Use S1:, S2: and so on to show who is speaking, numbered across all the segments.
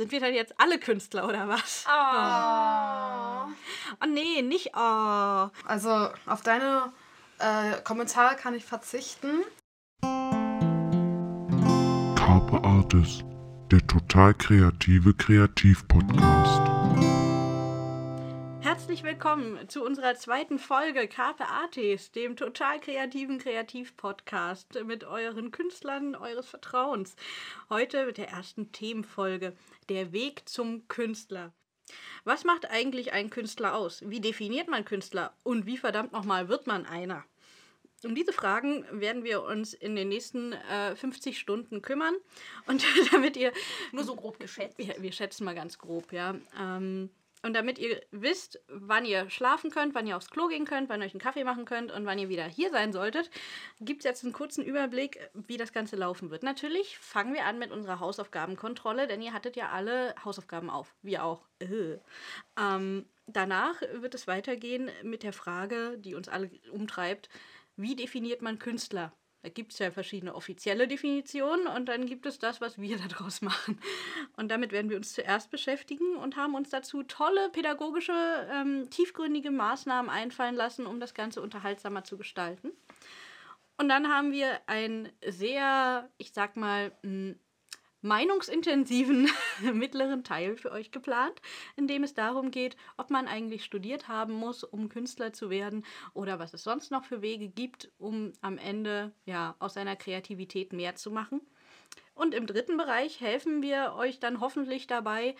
S1: Sind wir dann jetzt alle Künstler oder was?
S2: Oh.
S1: Oh nee, nicht oh.
S2: Also auf deine äh, Kommentare kann ich verzichten.
S3: Carpe Artis, der total kreative Kreativ-Podcast.
S1: Herzlich willkommen zu unserer zweiten Folge Carpe Artis, dem total kreativen Kreativ-Podcast mit euren Künstlern eures Vertrauens. Heute mit der ersten Themenfolge, der Weg zum Künstler. Was macht eigentlich ein Künstler aus? Wie definiert man Künstler? Und wie verdammt nochmal wird man einer? Um diese Fragen werden wir uns in den nächsten äh, 50 Stunden kümmern. Und damit ihr.
S4: Nur so grob geschätzt.
S1: Wir, wir schätzen mal ganz grob, ja. Ähm, und damit ihr wisst, wann ihr schlafen könnt, wann ihr aufs Klo gehen könnt, wann ihr euch einen Kaffee machen könnt und wann ihr wieder hier sein solltet, gibt es jetzt einen kurzen Überblick, wie das Ganze laufen wird. Natürlich fangen wir an mit unserer Hausaufgabenkontrolle, denn ihr hattet ja alle Hausaufgaben auf. Wir auch. Äh. Ähm, danach wird es weitergehen mit der Frage, die uns alle umtreibt, wie definiert man Künstler? Da gibt es ja verschiedene offizielle Definitionen und dann gibt es das, was wir daraus machen. Und damit werden wir uns zuerst beschäftigen und haben uns dazu tolle pädagogische, ähm, tiefgründige Maßnahmen einfallen lassen, um das Ganze unterhaltsamer zu gestalten. Und dann haben wir einen sehr, ich sag mal, meinungsintensiven mittleren Teil für euch geplant, in dem es darum geht, ob man eigentlich studiert haben muss, um Künstler zu werden oder was es sonst noch für Wege gibt, um am Ende ja aus seiner Kreativität mehr zu machen. Und im dritten Bereich helfen wir euch dann hoffentlich dabei,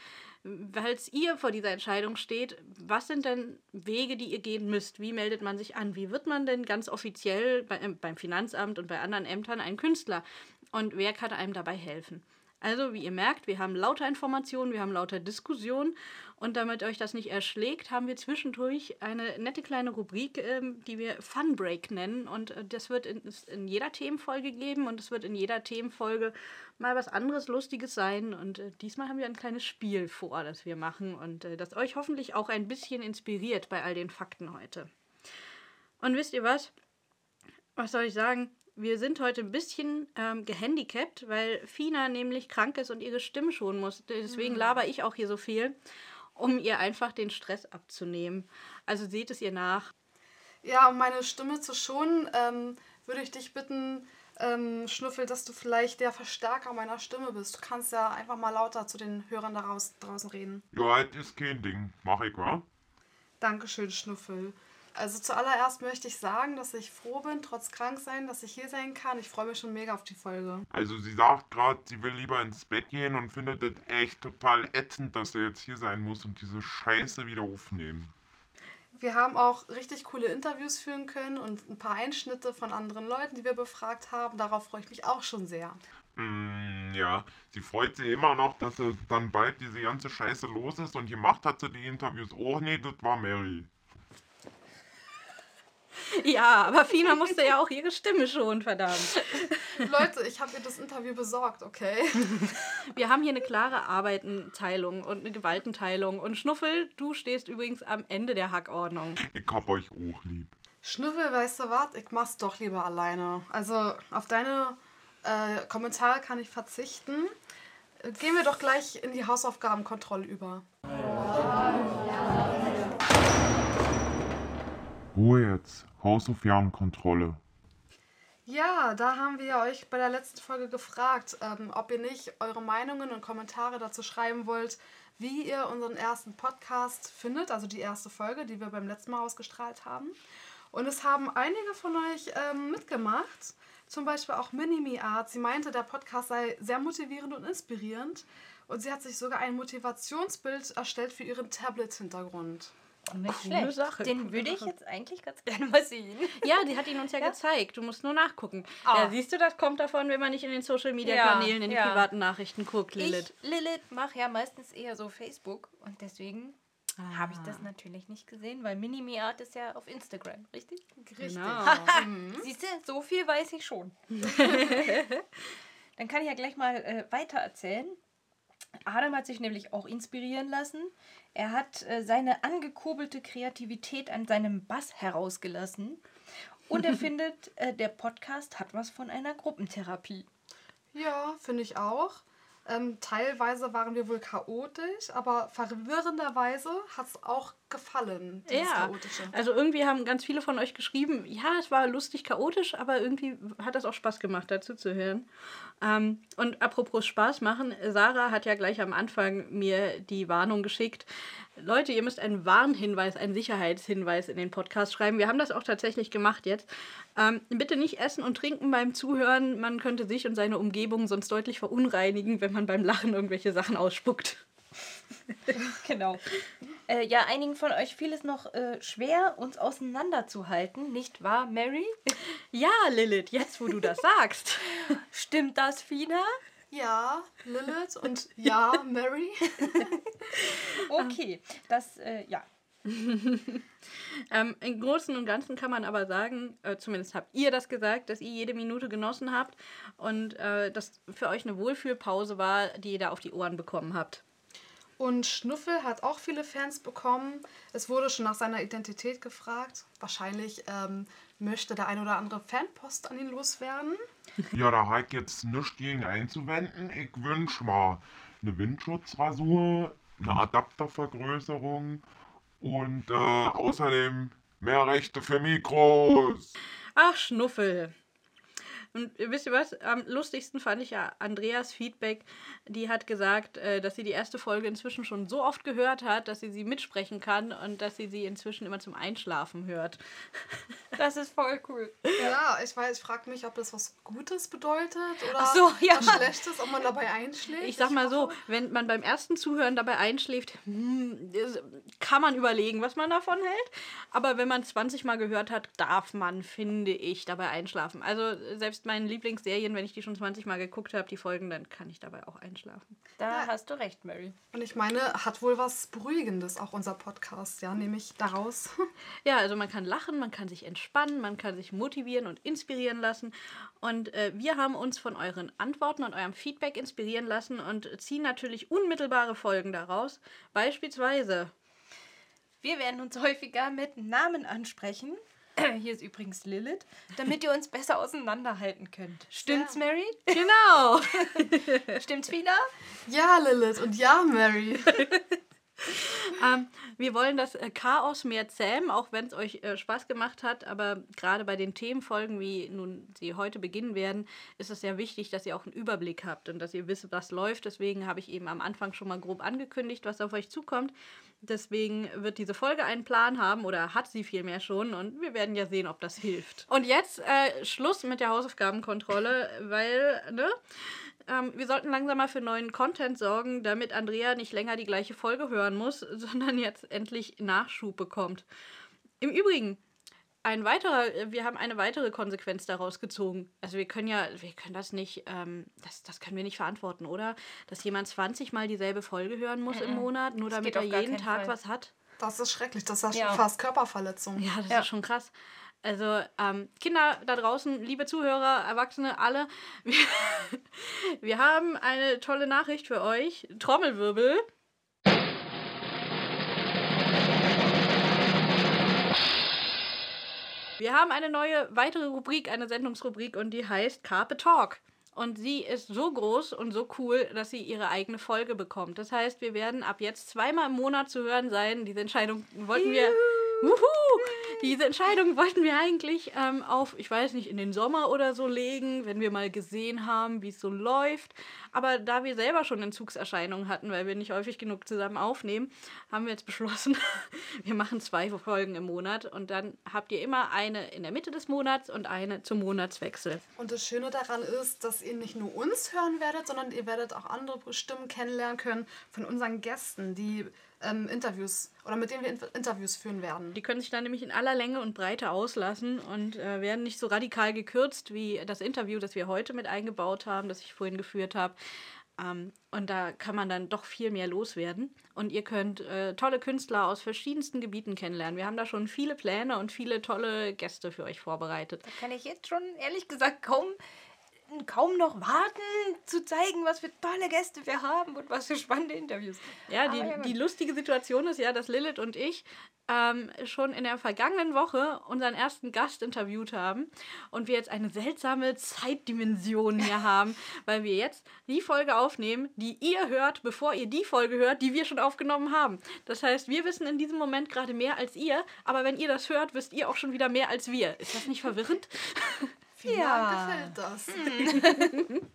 S1: falls ihr vor dieser Entscheidung steht, was sind denn Wege, die ihr gehen müsst? Wie meldet man sich an? Wie wird man denn ganz offiziell bei, beim Finanzamt und bei anderen Ämtern ein Künstler? Und wer kann einem dabei helfen? Also, wie ihr merkt, wir haben lauter Informationen, wir haben lauter Diskussionen und damit euch das nicht erschlägt, haben wir zwischendurch eine nette kleine Rubrik, ähm, die wir Fun Break nennen und äh, das wird in, in, jeder Themenfolge geben und es wird in jeder Themenfolge mal was anderes Lustiges sein und äh, diesmal haben wir ein kleines Spiel vor, das wir machen und äh, das euch hoffentlich auch ein bisschen inspiriert bei all den Fakten heute. Und wisst ihr was? Was soll ich sagen? Wir sind heute ein bisschen ähm, gehandicapt, weil Fina nämlich krank ist und ihre Stimme schonen muss. Deswegen mhm. laber ich auch hier so viel, um ihr einfach den Stress abzunehmen. Also seht es ihr nach.
S2: Ja, um meine Stimme zu schonen, ähm, würde ich dich bitten, ähm, Schnuffel, dass du vielleicht der Verstärker meiner Stimme bist. Du kannst ja einfach mal lauter zu den Hörern daraus, draußen reden.
S3: Ja, das ist kein Ding. Mach ich, wa?
S2: Dankeschön, Schnuffel. Also zuallererst möchte ich sagen, dass ich froh bin, trotz Kranksein, dass ich hier sein kann. Ich freue mich schon mega auf die Folge.
S3: Also sie sagt gerade, sie will lieber ins Bett gehen und findet es echt total ätzend, dass er jetzt hier sein muss und diese Scheiße wieder aufnehmen.
S2: Wir haben auch richtig coole Interviews führen können und ein paar Einschnitte von anderen Leuten, die wir befragt haben. Darauf freue ich mich auch schon sehr.
S3: Mm, ja, sie freut sich immer noch, dass dann bald diese ganze Scheiße los ist und gemacht hat sie die Interviews. Oh nee, das war Mary.
S1: Ja, aber Fina musste ja auch ihre Stimme schon, verdammt.
S2: Leute, ich habe ihr das Interview besorgt, okay?
S1: Wir haben hier eine klare Arbeitenteilung und eine Gewaltenteilung. Und Schnuffel, du stehst übrigens am Ende der Hackordnung.
S3: Ich hab euch auch lieb.
S2: Schnuffel, weißt du was? Ich mach's doch lieber alleine. Also auf deine äh, Kommentare kann ich verzichten. Gehen wir doch gleich in die Hausaufgabenkontrolle über.
S3: Ruhe jetzt. Hausaufgabenkontrolle.
S2: Ja, da haben wir euch bei der letzten Folge gefragt, ähm, ob ihr nicht eure Meinungen und Kommentare dazu schreiben wollt, wie ihr unseren ersten Podcast findet, also die erste Folge, die wir beim letzten Mal ausgestrahlt haben. Und es haben einige von euch ähm, mitgemacht, zum Beispiel auch Minimi Art. Sie meinte, der Podcast sei sehr motivierend und inspirierend und sie hat sich sogar ein Motivationsbild erstellt für ihren Tablet-Hintergrund.
S4: Nicht schlecht. Sache. Den würde ich jetzt eigentlich ganz gerne mal sehen.
S1: Ja, die hat ihn uns ja, ja? gezeigt. Du musst nur nachgucken. Oh. Ja, siehst du, das kommt davon, wenn man nicht in den Social Media Kanälen, in die privaten Nachrichten guckt, Lilith.
S4: Ich, Lilith, mache ja meistens eher so Facebook und deswegen ah. habe ich das natürlich nicht gesehen, weil Minimi Art ist ja auf Instagram, richtig?
S2: Richtig. Genau.
S4: mhm. Siehst du, so viel weiß ich schon. Dann kann ich ja gleich mal äh, weiter erzählen. Adam hat sich nämlich auch inspirieren lassen. Er hat äh, seine angekurbelte Kreativität an seinem Bass herausgelassen. Und er findet, äh, der Podcast hat was von einer Gruppentherapie.
S2: Ja, finde ich auch. Ähm, teilweise waren wir wohl chaotisch, aber verwirrenderweise hat es auch gefallen,
S1: Ja,
S2: Chaotische.
S1: also irgendwie haben ganz viele von euch geschrieben, ja, es war lustig chaotisch, aber irgendwie hat das auch Spaß gemacht, dazu zu hören. Ähm, und apropos Spaß machen, Sarah hat ja gleich am Anfang mir die Warnung geschickt. Leute, ihr müsst einen Warnhinweis, einen Sicherheitshinweis in den Podcast schreiben. Wir haben das auch tatsächlich gemacht jetzt. Ähm, bitte nicht essen und trinken beim Zuhören. Man könnte sich und seine Umgebung sonst deutlich verunreinigen, wenn man beim Lachen irgendwelche Sachen ausspuckt.
S4: Genau. Äh, ja, einigen von euch fiel es noch äh, schwer, uns auseinanderzuhalten, nicht wahr, Mary?
S1: Ja, Lilith, jetzt wo du das sagst.
S4: Stimmt das, Fina?
S2: Ja, Lilith und ja, Mary.
S4: Okay, das, äh, ja.
S1: Ähm, Im Großen und Ganzen kann man aber sagen, äh, zumindest habt ihr das gesagt, dass ihr jede Minute genossen habt und äh, das für euch eine Wohlfühlpause war, die ihr da auf die Ohren bekommen habt.
S2: Und Schnuffel hat auch viele Fans bekommen. Es wurde schon nach seiner Identität gefragt. Wahrscheinlich ähm, möchte der ein oder andere Fanpost an ihn loswerden.
S3: Ja, da hat jetzt nichts gegen einzuwenden. Ich wünsch mal eine Windschutzrasur, eine Adaptervergrößerung und äh, außerdem mehr Rechte für Mikros.
S1: Ach, Schnuffel. Und wisst ihr was? Am lustigsten fand ich ja Andreas Feedback. Die hat gesagt, äh, dass sie die erste Folge inzwischen schon so oft gehört hat, dass sie sie mitsprechen kann und dass sie sie inzwischen immer zum Einschlafen hört.
S4: Das ist voll cool.
S2: Ja, ich weiß, ich frage mich, ob das was Gutes bedeutet oder
S4: so, ja.
S2: was Schlechtes, ob man dabei einschläft.
S1: Ich sag mal so, wenn man beim ersten Zuhören dabei einschläft, hm, kann man überlegen, was man davon hält. Aber wenn man 20 Mal gehört hat, darf man, finde ich, dabei einschlafen. Also selbst meine Lieblingsserien, wenn ich die schon 20 Mal geguckt habe, die Folgen, dann kann ich dabei auch einschlafen.
S4: Da hast du recht, Mary.
S2: Und ich meine, hat wohl was Beruhigendes auch unser Podcast, ja, nehme ich daraus.
S1: Ja, also man kann lachen, man kann sich entspannen, man kann sich motivieren und inspirieren lassen. Und äh, wir haben uns von euren Antworten und eurem Feedback inspirieren lassen und ziehen natürlich unmittelbare Folgen daraus. Beispielsweise
S4: Wir werden uns häufiger mit Namen ansprechen. Hier ist übrigens Lilith, damit ihr uns besser auseinanderhalten könnt. Stimmt's,
S2: Ja.
S4: Mary?
S1: Genau.
S4: Stimmt's, Fina?
S2: ja, Lilith und ja, Mary.
S1: ähm, wir wollen das äh, Chaos mehr zähmen, auch wenn es euch äh, Spaß gemacht hat. Aber gerade bei den Themenfolgen, wie nun sie heute beginnen werden, ist es sehr wichtig, dass ihr auch einen Überblick habt und dass ihr wisst, was läuft. Deswegen habe ich eben am Anfang schon mal grob angekündigt, was auf euch zukommt. Deswegen wird diese Folge einen Plan haben oder hat sie vielmehr schon und wir werden ja sehen, ob das hilft. Und jetzt äh, Schluss mit der Hausaufgabenkontrolle, weil, ne? Ähm, wir sollten langsam mal für neuen Content sorgen, damit Andrea nicht länger die gleiche Folge hören muss, sondern jetzt endlich Nachschub bekommt. Im Übrigen, ein weiterer, wir haben eine weitere Konsequenz daraus gezogen. Also wir können ja, wir können das nicht, ähm, das, das können wir nicht verantworten, oder? Dass jemand 20 Mal dieselbe Folge hören muss im Monat, nur
S4: Das
S1: damit er jeden Tag
S4: Fall.
S1: was hat.
S2: Das ist schrecklich, das ist Ja. schon fast Körperverletzung.
S1: Ja, das
S4: Ja.
S1: ist schon krass. Also, ähm, Kinder da draußen, liebe Zuhörer, Erwachsene, alle, wir, wir haben eine tolle Nachricht für euch. Trommelwirbel. Wir haben eine neue, weitere Rubrik, eine Sendungsrubrik und die heißt Carpe Talk. Und sie ist so groß und so cool, dass sie ihre eigene Folge bekommt. Das heißt, wir werden ab jetzt zweimal im Monat zu hören sein. Diese Entscheidung wollten wir. Wuhu! Diese Entscheidung wollten wir eigentlich ähm, auf, ich weiß nicht, in den Sommer oder so legen, wenn wir mal gesehen haben, wie es so läuft. Aber da wir selber schon Entzugserscheinungen hatten, weil wir nicht häufig genug zusammen aufnehmen, haben wir jetzt beschlossen, wir machen zwei Folgen im Monat und dann habt ihr immer eine in der Mitte des Monats und eine zum Monatswechsel.
S2: Und das Schöne daran ist, dass ihr nicht nur uns hören werdet, sondern ihr werdet auch andere Stimmen kennenlernen können von unseren Gästen, die ähm, Interviews oder mit denen wir In- Interviews führen werden.
S1: Die können sich dann nämlich in aller Länge und Breite auslassen und äh, werden nicht so radikal gekürzt wie das Interview, das wir heute mit eingebaut haben, das ich vorhin geführt habe. Ähm, und da kann man dann doch viel mehr loswerden. Und ihr könnt äh, tolle Künstler aus verschiedensten Gebieten kennenlernen. Wir haben da schon viele Pläne und viele tolle Gäste für euch vorbereitet.
S4: Da kann ich jetzt schon ehrlich gesagt kaum konnten kaum noch warten, zu zeigen, was für tolle Gäste wir haben und was für spannende Interviews.
S1: Ja, die,
S4: ja,
S1: die lustige Situation ist ja, dass Lilith und ich ähm, schon in der vergangenen Woche unseren ersten Gast interviewt haben und wir jetzt eine seltsame Zeitdimension hier haben, weil wir jetzt die Folge aufnehmen, die ihr hört, bevor ihr die Folge hört, die wir schon aufgenommen haben. Das heißt, wir wissen in diesem Moment gerade mehr als ihr, aber wenn ihr das hört, wisst ihr auch schon wieder mehr als wir. Ist das nicht verwirrend?
S2: Wie
S4: Ja.
S2: gefällt das?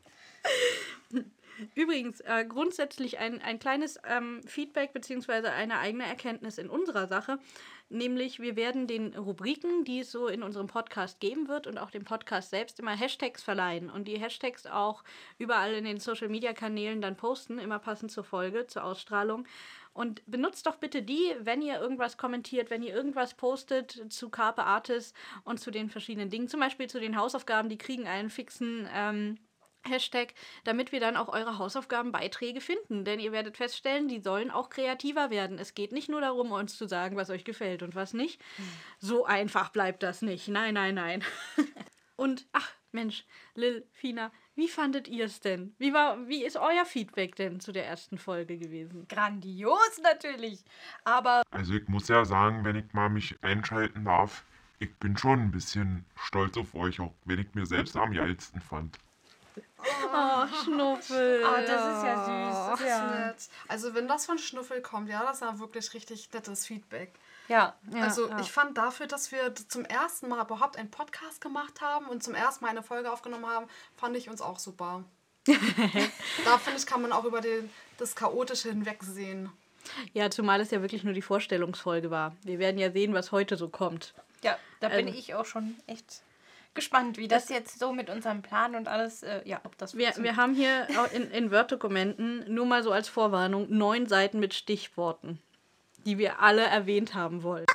S1: Übrigens, äh, grundsätzlich ein, ein kleines ähm, Feedback bzw. eine eigene Erkenntnis in unserer Sache. Nämlich, wir werden den Rubriken, die es so in unserem Podcast geben wird und auch dem Podcast selbst immer Hashtags verleihen und die Hashtags auch überall in den Social Media Kanälen dann posten, immer passend zur Folge, zur Ausstrahlung. Und benutzt doch bitte die, wenn ihr irgendwas kommentiert, wenn ihr irgendwas postet zu Carpe Artis und zu den verschiedenen Dingen, zum Beispiel zu den Hausaufgaben, die kriegen einen fixen. Ähm, Hashtag, damit wir dann auch eure Hausaufgabenbeiträge finden. Denn ihr werdet feststellen, die sollen auch kreativer werden. Es geht nicht nur darum, uns zu sagen, was euch gefällt und was nicht. So einfach bleibt das nicht. Nein, nein, nein. und, ach Mensch, Lil, Fina, wie fandet ihr es denn? Wie, war, wie ist euer Feedback denn zu der ersten Folge gewesen?
S4: Grandios natürlich. Aber
S3: Also ich muss ja sagen, wenn ich mal mich einschalten darf, ich bin schon ein bisschen stolz auf euch, auch wenn ich mir selbst am geilsten fand.
S1: Oh, Schnuffel.
S4: Ah, das ist ja süß.
S2: Ach,
S4: Ja.
S2: nett. Also wenn das von Schnuffel kommt, ja, das ist ja wirklich richtig nettes Feedback.
S4: ja,
S1: Ja,
S2: also
S1: ja.
S2: ich fand dafür, dass wir zum ersten Mal überhaupt einen Podcast gemacht haben und zum ersten Mal eine Folge aufgenommen haben, fand ich uns auch super. da finde ich, kann man auch über den, das Chaotische hinwegsehen.
S1: Ja, zumal es ja wirklich nur die Vorstellungsfolge war. Wir werden ja sehen, was heute so kommt.
S4: ja, da bin
S1: Also-
S4: ich auch schon echt gespannt, wie das jetzt so mit unserem Plan und alles, äh, ja, ob das
S1: Wir, wir haben hier in, in Word-Dokumenten, nur mal so als Vorwarnung, neun Seiten mit Stichworten, die wir alle erwähnt haben wollen.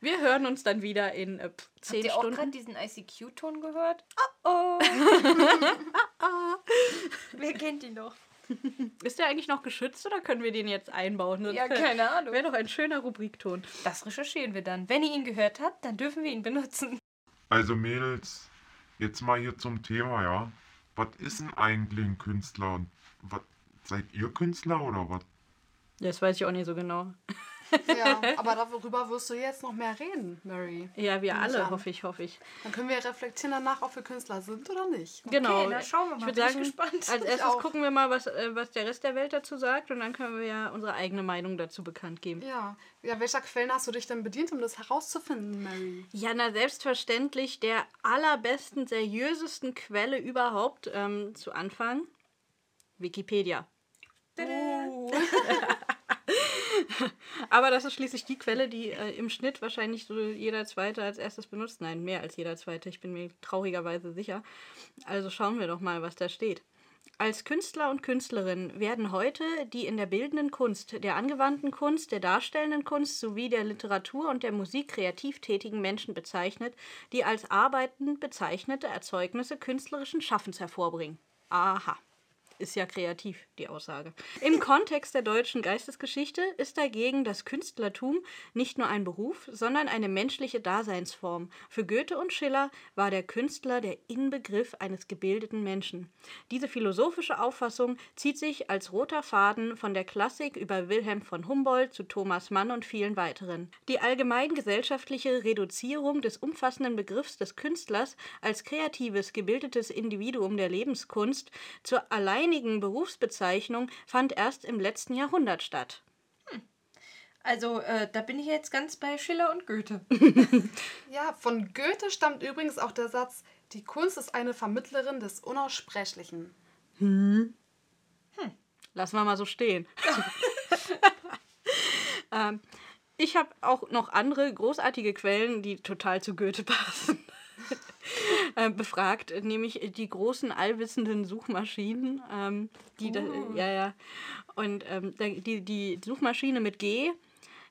S1: Wir hören uns dann wieder in äh, pf,
S4: Habt
S1: zehn
S4: ihr auch gerade diesen ICQ-Ton gehört? Oh oh. Wer kennt ihn noch?
S1: Ist der eigentlich noch geschützt oder können wir den jetzt einbauen?
S4: Ja, keine Ahnung.
S1: Wäre doch ein schöner Rubrikton.
S4: Das recherchieren wir dann. Wenn ihr ihn gehört habt, dann dürfen wir ihn benutzen.
S3: Also Mädels, jetzt mal hier zum Thema, ja. Was ist denn eigentlich ein Künstler und was seid ihr Künstler oder was?
S1: Das weiß ich auch nicht so genau.
S2: Ja, aber darüber wirst du jetzt noch mehr reden, Mary.
S1: Ja, wir alle, hoffe ich, hoffe ich.
S2: Dann können wir reflektieren danach, ob wir Künstler sind oder nicht.
S1: Genau.
S4: na, schauen wir mal.
S1: Ich würde sagen,
S4: gespannt.
S1: als erstes gucken wir mal, was, äh, was der Rest der Welt dazu sagt und dann können wir ja unsere eigene Meinung dazu bekannt geben.
S2: Ja. ja, welcher Quellen hast du dich denn bedient, um das herauszufinden, Mary?
S1: Ja, na selbstverständlich der allerbesten, seriösesten Quelle überhaupt ähm, zu Anfang. Wikipedia.
S4: Uh.
S1: Aber das ist schließlich die Quelle, die äh, im Schnitt wahrscheinlich so jeder Zweite als erstes benutzt. Nein, mehr als jeder Zweite. Ich bin mir traurigerweise sicher. Also schauen wir doch mal, was da steht. Als Künstler und Künstlerin werden heute die in der bildenden Kunst, der angewandten Kunst, der darstellenden Kunst sowie der Literatur und der Musik kreativ tätigen Menschen bezeichnet, die als Arbeiten bezeichnete Erzeugnisse künstlerischen Schaffens hervorbringen. Aha. Ist ja kreativ, die Aussage. Im Kontext der deutschen Geistesgeschichte ist dagegen das Künstlertum nicht nur ein Beruf, sondern eine menschliche Daseinsform. Für Goethe und Schiller war der Künstler der Inbegriff eines gebildeten Menschen. Diese philosophische Auffassung zieht sich als roter Faden von der Klassik über Wilhelm von Humboldt zu Thomas Mann und vielen weiteren. Die allgemein gesellschaftliche Reduzierung des umfassenden Begriffs des Künstlers als kreatives, gebildetes Individuum der Lebenskunst zur alleinigen Berufsbezeichnung fand erst im letzten Jahrhundert statt.
S4: Also, äh, da bin ich jetzt ganz bei Schiller und Goethe.
S2: Ja, von Goethe stammt übrigens auch der Satz, die Kunst ist eine Vermittlerin des Unaussprechlichen.
S1: Lassen wir mal so stehen. ähm, ich habe auch noch andere großartige Quellen, die total zu Goethe passen. Äh, befragt, nämlich die großen allwissenden Suchmaschinen, ähm, die da, ja ja und ähm, die die Suchmaschine mit G,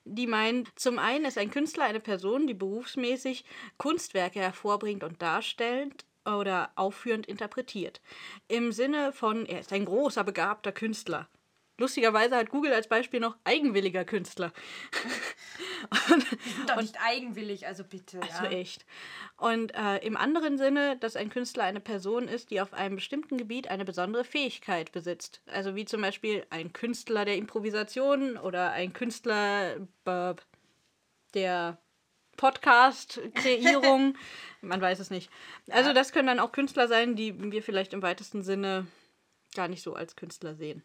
S1: die meint, zum einen ist ein Künstler eine Person, die berufsmäßig Kunstwerke hervorbringt und darstellt oder aufführend interpretiert. Im Sinne von, er ist ein großer, begabter Künstler. Lustigerweise hat Google als Beispiel noch eigenwilliger Künstler.
S4: Sind doch nicht eigenwillig, also bitte.
S1: Also
S4: ja.
S1: echt. Und äh, im anderen Sinne, dass ein Künstler eine Person ist, die auf einem bestimmten Gebiet eine besondere Fähigkeit besitzt. Also wie zum Beispiel ein Künstler der Improvisation oder ein Künstler äh, der Podcast-Kreierung. Man weiß es nicht. Also das können dann auch Künstler sein, die wir vielleicht im weitesten Sinne gar nicht so als Künstler sehen.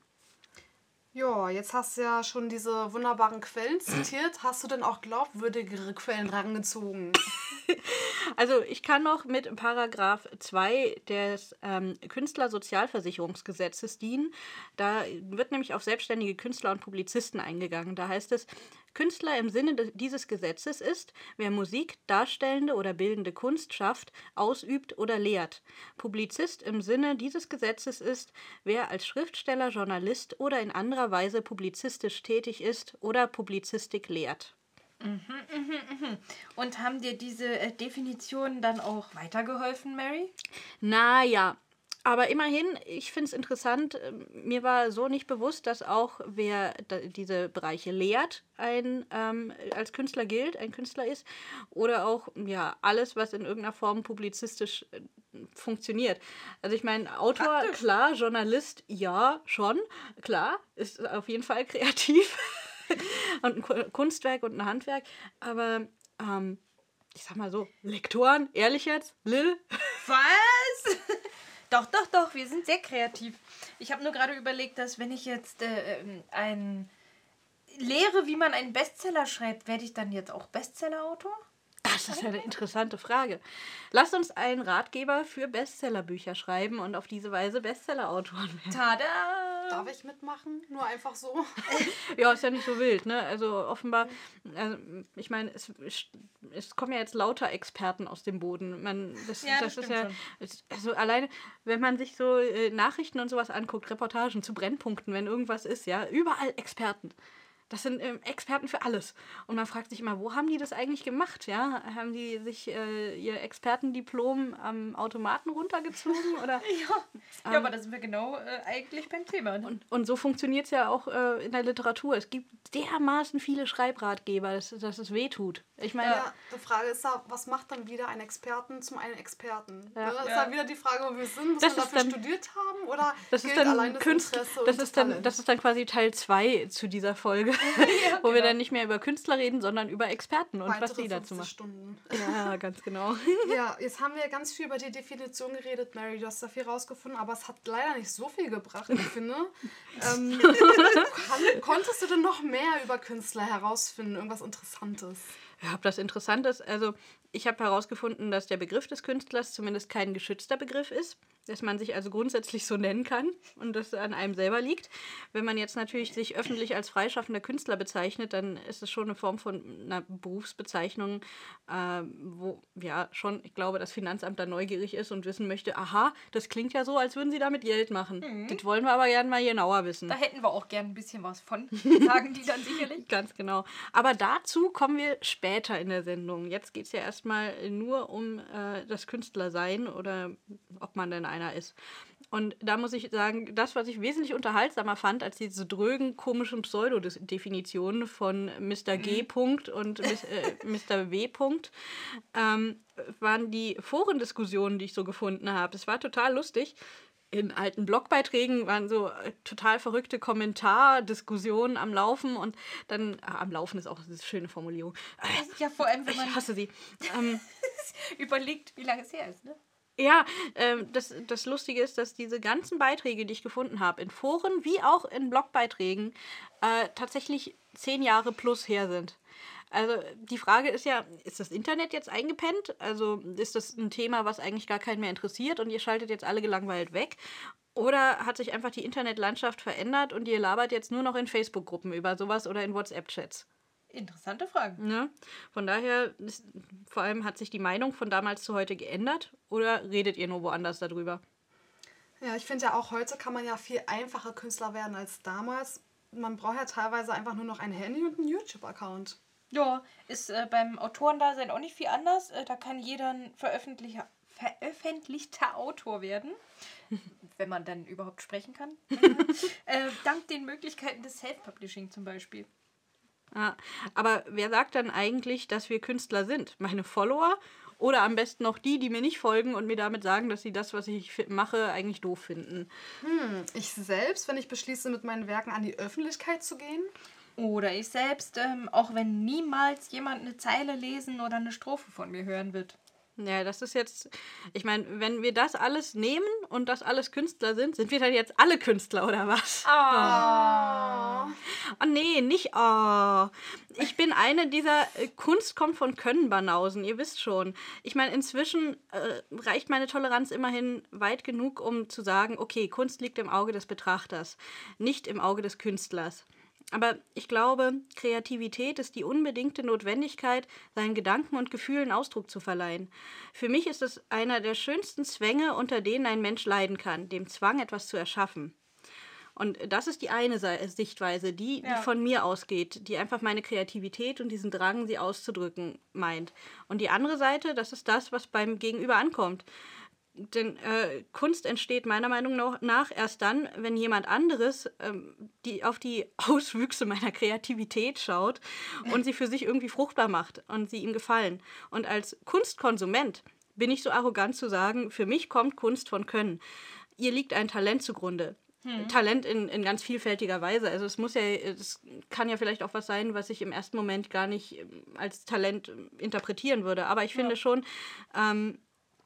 S2: Ja, jetzt hast du ja schon diese wunderbaren Quellen zitiert. Hast du denn auch glaubwürdigere Quellen rangezogen?
S1: Also ich kann noch mit Paragraph 2 des ähm, Künstlersozialversicherungsgesetzes dienen. Da wird nämlich auf selbstständige Künstler und Publizisten eingegangen. Da heißt es, Künstler im Sinne dieses Gesetzes ist, wer Musik, darstellende oder bildende Kunst schafft, ausübt oder lehrt. Publizist im Sinne dieses Gesetzes ist, wer als Schriftsteller, Journalist oder in anderer Weise publizistisch tätig ist oder Publizistik lehrt.
S4: Und haben dir diese äh, Definitionen dann auch weitergeholfen, Mary?
S1: Naja, aber immerhin, ich finde es interessant, ähm, mir war so nicht bewusst, dass auch wer diese Bereiche lehrt, ein, ähm, als Künstler gilt, ein Künstler ist. Oder auch, ja, alles, was in irgendeiner Form publizistisch äh, funktioniert. Also ich meine, Autor,
S4: Praktisch.
S1: klar, Journalist, ja, schon, klar, ist auf jeden Fall kreativ. und ein Ku- Kunstwerk und ein Handwerk. Aber ähm, ich sag mal so, Lektoren, ehrlich jetzt, Lil,
S4: Was? Doch, doch, doch, wir sind sehr kreativ. Ich habe nur gerade überlegt, dass wenn ich jetzt äh, ähm, ein lehre, wie man einen Bestseller schreibt, werde ich dann jetzt auch Bestsellerautor?
S1: Das ist eine interessante Frage. Lasst uns einen Ratgeber für Bestsellerbücher schreiben und auf diese Weise Bestsellerautoren werden.
S4: Tada!
S2: Darf ich mitmachen? Nur einfach so?
S1: Ja, ist ja nicht so wild, ne? Also offenbar, also, ich meine, es, es kommen ja jetzt lauter Experten aus dem Boden. Man, das,
S4: Ja,
S1: das,
S4: das
S1: ist ja, es- also alleine, wenn man sich so äh, Nachrichten und sowas anguckt, Reportagen zu Brennpunkten, wenn irgendwas ist, ja, überall Experten. Das sind ähm, Experten für alles. Und man fragt sich immer, wo haben die das eigentlich gemacht? Ja? Haben die sich äh, ihr Expertendiplom am Automaten runtergezogen? Oder?
S4: Ja, ja aber da sind wir genau äh, eigentlich beim Thema. Ne?
S1: Und, und so funktioniert es ja auch äh, in der Literatur. Es gibt dermaßen viele Schreibratgeber, dass, dass es wehtut. Ich meine,
S2: Ja, die Frage ist da, was macht dann wieder einen Experten zum einen Experten?
S1: Ja.
S2: Ne? Ist
S4: Ja.
S2: da wieder die Frage, wo wir sind, muss
S1: Das
S2: man dafür
S1: dann-
S2: studiert haben oder
S1: das ist
S2: gilt
S1: dann
S2: allein das
S1: Künst,
S2: Interesse
S1: das
S2: und
S1: ist dann, das ist dann quasi Teil 2 zu dieser Folge, wo wir
S4: genau.
S1: dann nicht mehr über Künstler reden, sondern über Experten und was
S2: Weitere
S1: die dazu
S2: 50
S1: machen.
S2: Stunden.
S1: Ja, ganz genau.
S2: Ja, jetzt haben wir ganz viel über die Definition geredet, Mary. Du hast da viel rausgefunden, aber es hat leider nicht so viel gebracht, ich finde. Ähm, kann, konntest du denn noch mehr über Künstler herausfinden? Irgendwas Interessantes?
S1: Ja, ob das interessant ist. Also, ich habe herausgefunden, dass der Begriff des Künstlers zumindest kein geschützter Begriff ist, dass man sich also grundsätzlich so nennen kann und das an einem selber liegt. Wenn man jetzt natürlich sich öffentlich als freischaffender Künstler bezeichnet, dann ist es schon eine Form von einer Berufsbezeichnung, äh, wo ja schon, ich glaube, das Finanzamt da neugierig ist und wissen möchte, aha, das klingt ja so, als würden sie damit Geld machen. Das wollen wir aber gerne mal genauer wissen.
S4: Da hätten wir auch gern ein bisschen was von, sagen die dann sicherlich.
S1: Ganz genau. Aber dazu kommen wir später in der Sendung. Jetzt geht es ja erstmal nur um äh, das Künstlersein oder ob man denn einer ist. Und da muss ich sagen, das, was ich wesentlich unterhaltsamer fand, als diese drögen, komischen Pseudodefinitionen von Mr. G. Punkt und Miss- äh, Mr. W. Punkt, ähm, waren die Forendiskussionen, die ich so gefunden habe. Es war total lustig in alten Blogbeiträgen waren so äh, total verrückte Kommentardiskussionen am Laufen und dann, ah, am Laufen ist auch eine schöne Formulierung.
S4: Ja, vor allem, wenn
S1: Ich
S4: man
S1: hasse sie. Ähm,
S4: überlegt, wie lange es her ist, ne?
S1: Ja, ähm, das, das Lustige ist, dass diese ganzen Beiträge, die ich gefunden habe, in Foren wie auch in Blogbeiträgen, äh, tatsächlich zehn Jahre plus her sind. Also die Frage ist ja, ist das Internet jetzt eingepennt? Also ist das ein Thema, was eigentlich gar keinen mehr interessiert und ihr schaltet jetzt alle gelangweilt weg? Oder hat sich einfach die Internetlandschaft verändert und ihr labert jetzt nur noch in Facebook-Gruppen über sowas oder in WhatsApp-Chats?
S4: Interessante Frage.
S1: Ne? Von daher, ist, vor allem hat sich die Meinung von damals zu heute geändert oder redet ihr nur woanders darüber?
S2: Ja, ich finde ja auch heute kann man ja viel einfacher Künstler werden als damals. Man braucht ja teilweise einfach nur noch ein Handy und einen YouTube-Account.
S4: Ja, ist äh, beim Autorendasein auch nicht viel anders. Äh, da kann jeder ein Veröffentlicher, veröffentlichter Autor werden, wenn man dann überhaupt sprechen kann. äh, dank den Möglichkeiten des Self-Publishing zum Beispiel.
S1: Ja, aber wer sagt dann eigentlich, dass wir Künstler sind? Meine Follower oder am besten noch die, die mir nicht folgen und mir damit sagen, dass sie das, was ich mache, eigentlich doof finden?
S2: Hm, ich selbst, wenn ich beschließe, mit meinen Werken an die Öffentlichkeit zu gehen?
S4: Oder ich selbst, ähm, auch wenn niemals jemand eine Zeile lesen oder eine Strophe von mir hören wird.
S1: Ja, das ist jetzt, ich meine, wenn wir das alles nehmen und das alles Künstler sind, sind wir dann jetzt alle Künstler oder was?
S4: Ah.
S1: Oh nee, nicht oh. Ich bin eine dieser äh, Kunst kommt von Können Banausen, ihr wisst schon. Ich meine, inzwischen äh, reicht meine Toleranz immerhin weit genug, um zu sagen, okay, Kunst liegt im Auge des Betrachters, nicht im Auge des Künstlers. Aber ich glaube, Kreativität ist die unbedingte Notwendigkeit, seinen Gedanken und Gefühlen Ausdruck zu verleihen. Für mich ist es einer der schönsten Zwänge, unter denen ein Mensch leiden kann, dem Zwang, etwas zu erschaffen. Und das ist die eine Sichtweise, die,
S4: Ja.
S1: die von mir ausgeht, die einfach meine Kreativität und diesen Drang, sie auszudrücken, meint. Und die andere Seite, das ist das, was beim Gegenüber ankommt. Denn äh, Kunst entsteht meiner Meinung nach erst dann, wenn jemand anderes ähm, die, auf die Auswüchse meiner Kreativität schaut und sie für sich irgendwie fruchtbar macht und sie ihm gefallen. Und als Kunstkonsument bin ich so arrogant zu sagen, für mich kommt Kunst von Können. Ihr liegt ein Talent zugrunde. Talent in, in ganz vielfältiger Weise. Also es muss ja, es kann ja vielleicht auch was sein, was ich im ersten Moment gar nicht ähm, als Talent ähm, interpretieren würde. Aber ich finde schon, ähm,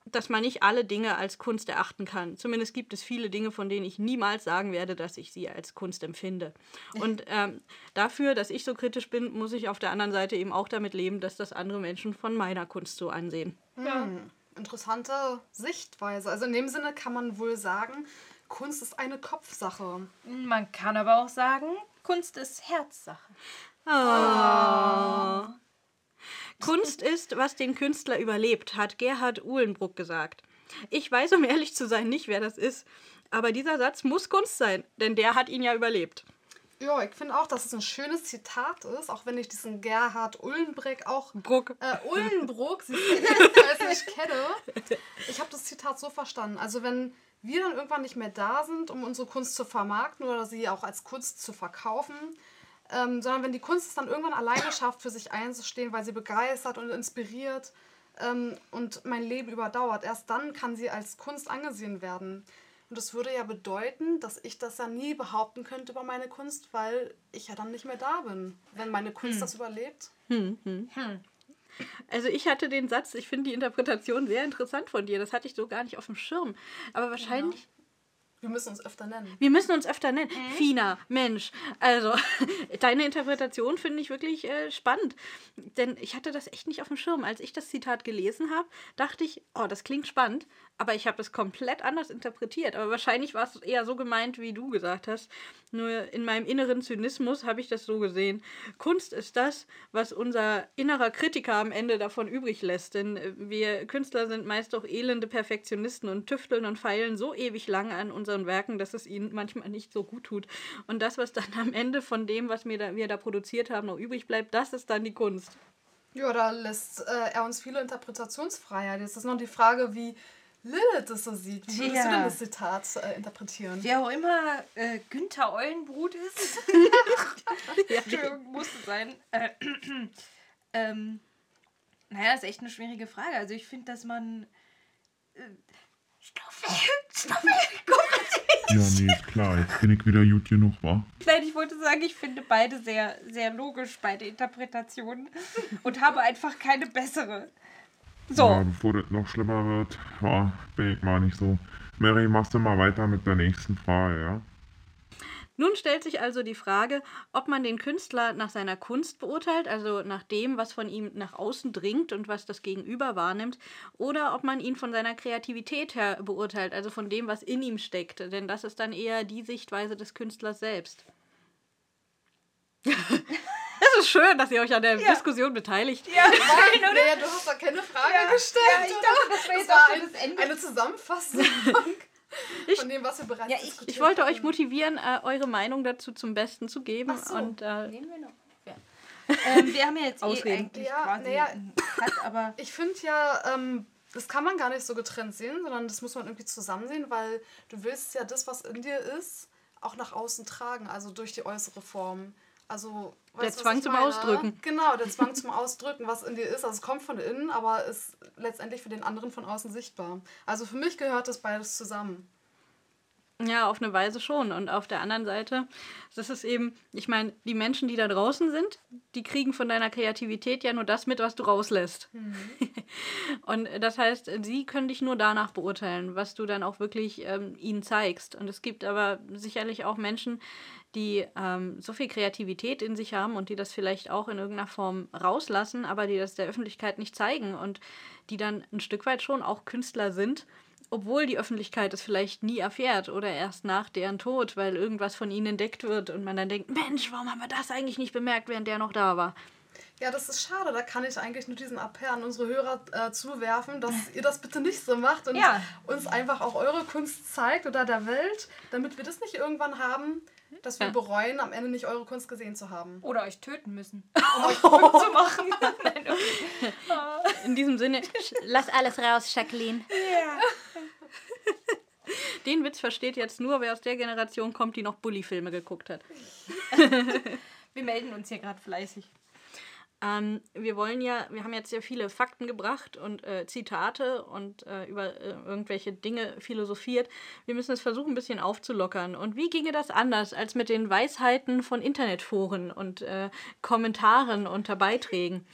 S1: dass man nicht alle Dinge als Kunst erachten kann. Zumindest gibt es viele Dinge, von denen ich niemals sagen werde, dass ich sie als Kunst empfinde. Und ähm, dafür, dass ich so kritisch bin, muss ich auf der anderen Seite eben auch damit leben, dass das andere Menschen von meiner Kunst so ansehen.
S2: Hm, interessante Sichtweise. Also in dem Sinne kann man wohl sagen, Kunst ist eine Kopfsache.
S4: Man kann aber auch sagen, Kunst ist Herzsache.
S1: Ah. Kunst ist, was den Künstler überlebt, hat Gerhard Uhlenbruck gesagt. Ich weiß, um ehrlich zu sein, nicht, wer das ist. Aber dieser Satz muss Kunst sein, denn der hat ihn ja überlebt.
S2: Ja, ich finde auch, dass es ein schönes Zitat ist, auch wenn ich diesen Gerhard Ullenbrick auch
S1: Bruck.
S2: äh, Ullenbruck, sie als ich kenne. Ich habe das Zitat so verstanden. Also wenn wir dann irgendwann nicht mehr da sind, um unsere Kunst zu vermarkten oder sie auch als Kunst zu verkaufen, ähm, sondern wenn die Kunst es dann irgendwann alleine schafft, für sich einzustehen, weil sie begeistert und inspiriert ähm, und mein Leben überdauert, erst dann kann sie als Kunst angesehen werden. Und das würde ja bedeuten, dass ich das ja nie behaupten könnte über meine Kunst, weil ich ja dann nicht mehr da bin, wenn meine Kunst das überlebt.
S1: Also ich hatte den Satz, ich finde die Interpretation sehr interessant von dir. Das hatte ich so gar nicht auf dem Schirm. Aber wahrscheinlich,
S2: Wir müssen uns öfter nennen.
S1: wir müssen uns öfter nennen. Fina, Mensch. Also deine Interpretation finde ich wirklich äh, spannend. Denn ich hatte das echt nicht auf dem Schirm. Als ich das Zitat gelesen habe, dachte ich, oh, das klingt spannend. Aber ich habe es komplett anders interpretiert. Aber wahrscheinlich war es eher so gemeint, wie du gesagt hast. Nur in meinem inneren Zynismus habe ich das so gesehen. Kunst ist das, was unser innerer Kritiker am Ende davon übrig lässt. Denn wir Künstler sind meist doch elende Perfektionisten und tüfteln und feilen so ewig lang an unseren Werken, dass es ihnen manchmal nicht so gut tut. Und das, was dann am Ende von dem, was wir da, wir da produziert haben, noch übrig bleibt, das ist dann die Kunst.
S2: Ja, da lässt äh, er uns viele Interpretationsfreiheit. Jetzt ist noch die Frage, wie Lilith das so sieht. Wie würdest
S4: Ja.
S2: du denn das Zitat äh, interpretieren?
S4: Wer auch immer äh, Günther Eulenbrut ist. Entschuldigung, musste sein. Äh, ähm, naja, ist echt eine schwierige Frage. Also ich finde, dass man. Äh, Stoffel, Stoffel, guck
S3: Ja, nee, ist klar. Jetzt bin ich wieder gut genug, wa?
S4: Nein, ich wollte sagen, ich finde beide sehr, sehr logisch, beide Interpretationen. Und habe einfach keine bessere. So.
S3: Ja, bevor das noch schlimmer wird, ja, bin ich mal nicht so. Mary, machst du mal weiter mit der nächsten Frage, ja?
S1: Nun stellt sich also die Frage, ob man den Künstler nach seiner Kunst beurteilt, also nach dem, was von ihm nach außen dringt und was das Gegenüber wahrnimmt, oder ob man ihn von seiner Kreativität her beurteilt, also von dem, was in ihm steckt. Denn das ist dann eher die Sichtweise des Künstlers selbst. Es ist schön, dass ihr euch an der
S4: Ja.
S1: Diskussion beteiligt.
S4: Ja,
S2: Nein, ja, du hast da keine Frage
S4: Ja,
S2: gestellt.
S4: ja, ich
S2: oder?
S4: dachte, das wäre
S2: Das
S4: jetzt
S2: war
S4: auch so
S2: ein,
S4: das Ende.
S2: eine Zusammenfassung
S1: Ich-
S2: von dem, was wir bereits
S4: Ja, ich-
S2: diskutiert
S1: Ich wollte
S2: haben.
S1: euch motivieren, äh, eure Meinung dazu zum Besten zu geben.
S2: Ach so.
S1: Und äh,
S4: Nehmen wir noch. Ja. ähm, wir haben ja jetzt eh eigentlich
S2: Ja,
S4: quasi
S2: naja.
S4: Cut, aber
S2: Ich finde ja, ähm, das kann man gar nicht so getrennt sehen, sondern das muss man irgendwie zusammen sehen, weil du willst ja das, was in dir ist, auch nach außen tragen, also durch die äußere Form. Also,
S1: Der
S2: weißt
S1: Zwang zum
S2: meine?
S1: Ausdrücken.
S2: Genau, der Zwang zum Ausdrücken, was in dir ist. Also es kommt von innen, aber ist letztendlich für den anderen von außen sichtbar. Also für mich gehört das beides zusammen.
S1: Ja, auf eine Weise schon. Und auf der anderen Seite, das ist eben, ich meine, die Menschen, die da draußen sind, die kriegen von deiner Kreativität ja nur das mit, was du rauslässt. und das heißt, sie können dich nur danach beurteilen, was du dann auch wirklich ähm, ihnen zeigst. Und es gibt aber sicherlich auch Menschen, die ähm, so viel Kreativität in sich haben und die das vielleicht auch in irgendeiner Form rauslassen, aber die das der Öffentlichkeit nicht zeigen und die dann ein Stück weit schon auch Künstler sind, obwohl die Öffentlichkeit es vielleicht nie erfährt oder erst nach deren Tod, weil irgendwas von ihnen entdeckt wird und man dann denkt, Mensch, warum haben wir das eigentlich nicht bemerkt, während der noch da war?
S2: Ja, das ist schade. Da kann ich eigentlich nur diesen Appell an unsere Hörer äh, zuwerfen, dass ihr das bitte nicht so macht und
S4: Ja.
S2: uns einfach auch eure Kunst zeigt oder der Welt, damit wir das nicht irgendwann haben, dass wir
S1: Ja.
S2: bereuen, am Ende nicht eure Kunst gesehen zu haben.
S4: Oder euch töten müssen, um euch verrückt zu machen. Nein, okay.
S1: In diesem Sinne, lass alles raus, Jacqueline.
S4: Ja.
S1: Den Witz versteht jetzt nur, wer aus der Generation kommt, die noch Bully-Filme geguckt hat.
S4: Wir melden uns hier gerade fleißig.
S1: Ähm, wir wollen ja, wir haben jetzt sehr viele Fakten gebracht und äh, Zitate und äh, über äh, irgendwelche Dinge philosophiert. Wir müssen es versuchen, ein bisschen aufzulockern. Und wie ginge das anders als mit den Weisheiten von Internetforen und äh, Kommentaren unter Beiträgen?